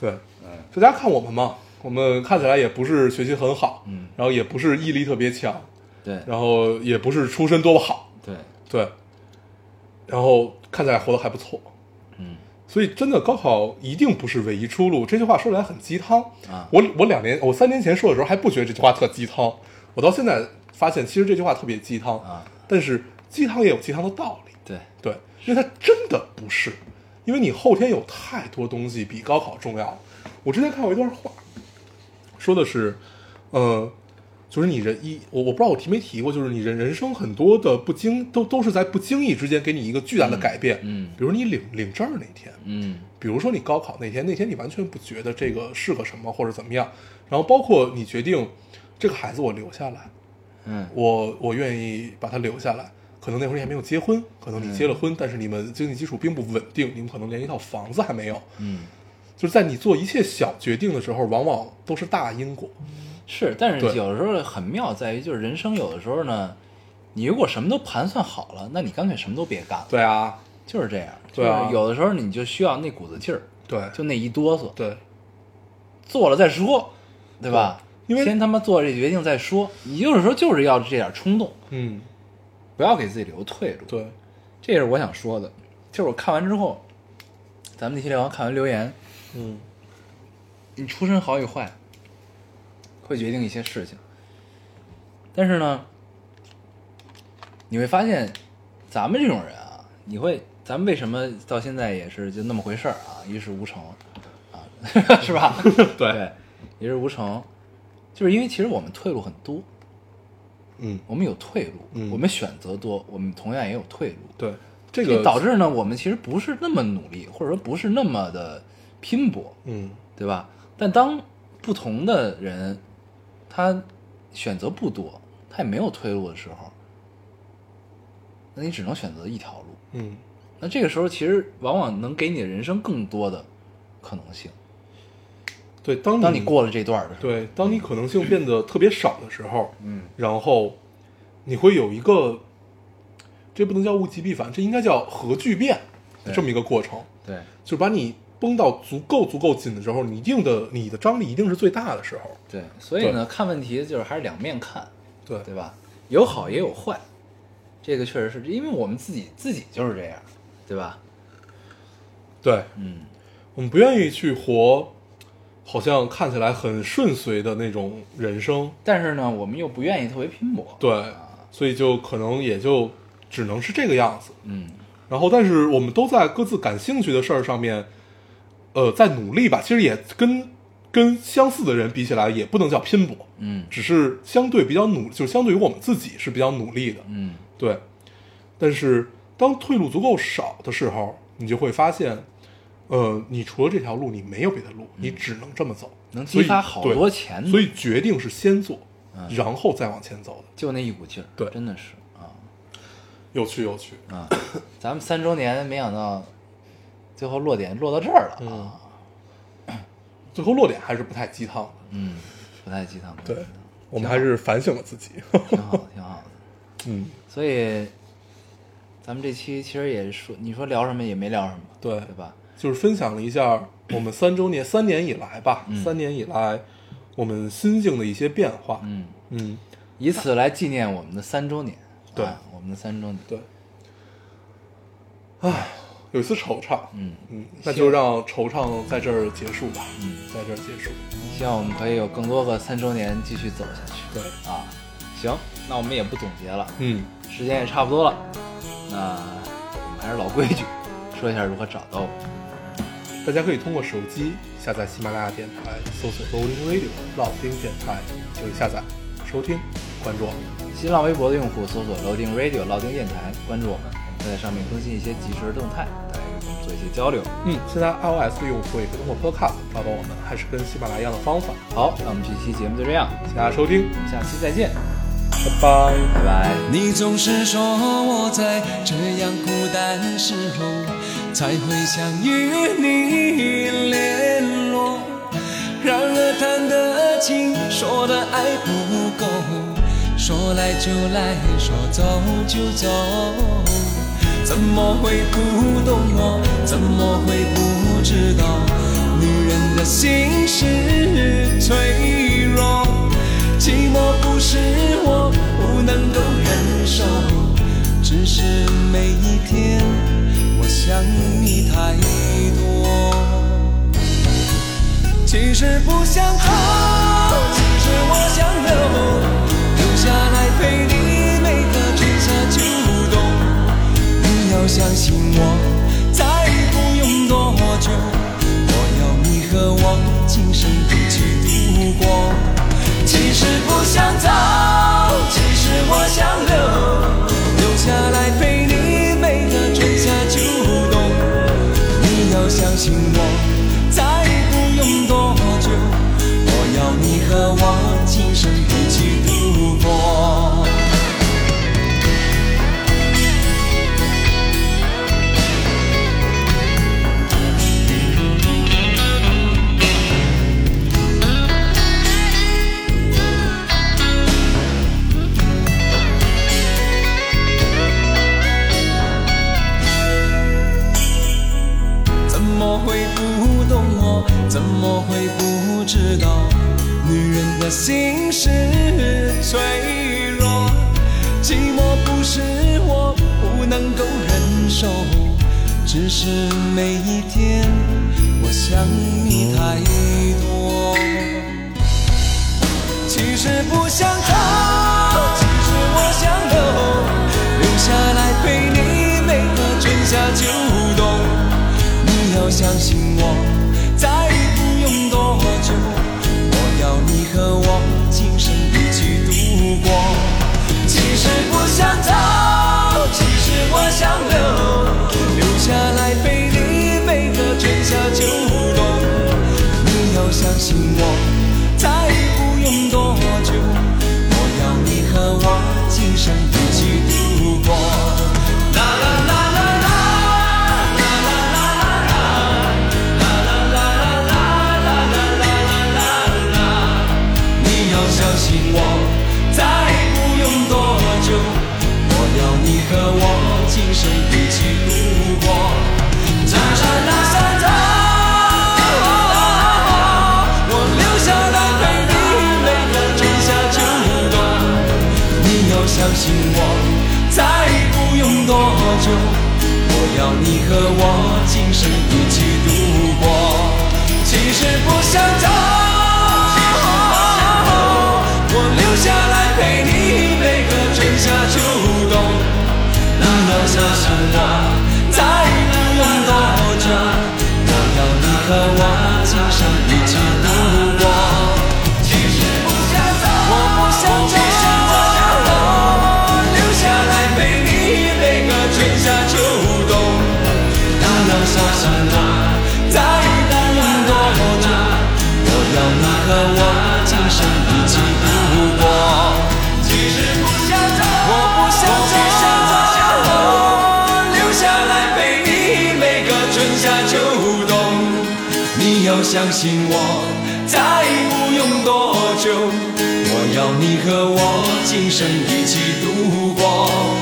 对，大家看我们嘛，我们看起来也不是学习很好，嗯。然后也不是毅力特别强，对。然后也不是出身多么好，对，对，然后看起来活得还不错，嗯。所以真的高考一定不是唯一出路。这句话说起来很鸡汤。啊。我我两年我三年前说的时候还不觉得这句话特鸡汤，我到现在发现其实这句话特别鸡汤啊，但是鸡汤也有鸡汤的道理，对，对，因为它真的不是，因为你后天有太多东西比高考重要。我之前看过一段话，说的是，呃，就是你人一我我不知道我提没提过，就是你人人生很多的不经都都是在不经意之间给你一个巨大的改变，嗯比如你领领证儿那天，嗯比如说你高考那天，那天你完全不觉得这个是个什么或者怎么样，然后包括你决定这个孩子我留下来，嗯我我愿意把他留下来。可能那会儿你还没有结婚，可能你结了婚，但是你们经济基础并不稳定，你们可能连一套房子还没有。嗯，就是在你做一切小决定的时候，往往都是大因果。是，但是有的时候很妙在于，就是人生有的时候呢，你如果什么都盘算好了，那你干脆什么都别干了，对啊，就是这样。对啊就是有的时候你就需要那股子劲儿，对，就那一哆嗦，对，做了再说，对吧？对因为先他妈做这决定再说。你有的时候就是要这点冲动，嗯，不要给自己留退路。对，这是我想说的。就是我看完之后，咱们那期聊完看完留言，嗯，你出身好与坏，会决定一些事情。但是呢，你会发现，咱们这种人啊，你会，咱们为什么到现在也是就那么回事儿啊，一事无成啊，是吧？对，一事无成，就是因为其实我们退路很多，嗯，我们有退路，嗯我们选择多，我们同样也有退路。对，这这个导致呢，我们其实不是那么努力，或者说不是那么的拼搏，嗯，对吧？但当不同的人他选择不多，他也没有退路的时候，那你只能选择一条路。嗯，那这个时候，其实往往能给你的人生更多的可能性。对，当你当你过了这段的时候，对，当你可能性变得特别少的时候，嗯，然后你会有一个，这不能叫物极必反，这应该叫核聚变这么一个过程，对。就是把你绷到足够足够紧的时候，你一定的你的张力一定是最大的时候。对，所以呢，看问题就是还是两面看，对。对吧？有好也有坏，这个确实是因为我们自己自己就是这样，对吧？对，嗯，我们不愿意去活，好像看起来很顺遂的那种人生，但是呢，我们又不愿意特别拼搏，对，所以就可能也就只能是这个样子。嗯，然后，但是我们都在各自感兴趣的事儿上面，呃，在努力吧。其实也跟跟相似的人比起来，也不能叫拼搏，嗯。只是相对比较努，就相对于我们自己是比较努力的，嗯。对。但是当退路足够少的时候，你就会发现，呃，你除了这条路，你没有别的路，你只能这么走，嗯能激发好多钱呢所以决定是先做，嗯然后再往前走的，就那一股劲儿，对真的是啊有趣有趣。啊！咱们三周年，没想到最后落点落到这儿了啊，最后落点还是不太鸡汤的，嗯，不太鸡汤，对我们还是反省了自己。挺好的，挺好的。嗯，所以咱们这期其实也说，你说聊什么也没聊什么，对对吧？就是分享了一下我们三周年三年以来吧，嗯三年以来我们心境的一些变化。嗯，嗯，以此来纪念我们的三周年，对啊我们的三周年，对。唉，有一丝惆怅。嗯嗯，那就让惆怅在这儿结束吧。嗯，在这儿结束。希望我们可以有更多个三周年继续走下去。对，啊，行，那我们也不总结了，嗯，时间也差不多了，那我们还是老规矩，说一下如何找到我们。大家可以通过手机下载喜马拉雅电台，搜索 Loading Radio 老丁电台，就可以下载收听，关注我们。新浪微博的用户搜索 Loading Radio 老丁电台，关注我们，我们会在上面更新一些即时的动态，大家可以跟我们做一些交流。嗯，现在 iOS 的用户也可以通过 Podcast 找到我们，还是跟喜马拉雅一样的方法。好，那我们这期节目就这样，谢谢大家收听，我们下期再见，拜拜。拜拜。你总是说我在这样孤单时候才会想与你联络，然而谈的情，说的爱不够，说来就来，说走就走，怎么会不懂我？怎么会不知道？女人的心是脆弱。寂寞不是我不能够忍受，只是每一天想你太多。其实不想走，其实我想留，留下来陪你信我，再不用多久，我要你和我今生一起度过。只是不想走，我留下来陪你每个春夏秋冬。你要相信我，再不用多久，我要你和我今生一起度过。其实不想走，你要相信我，再不用多久，我要你和我今生一起度过。其实不想走，我不想走，留下来陪你每个春夏秋冬。你要相信我，要相信我，再不用多久，我要你和我今生一起度过。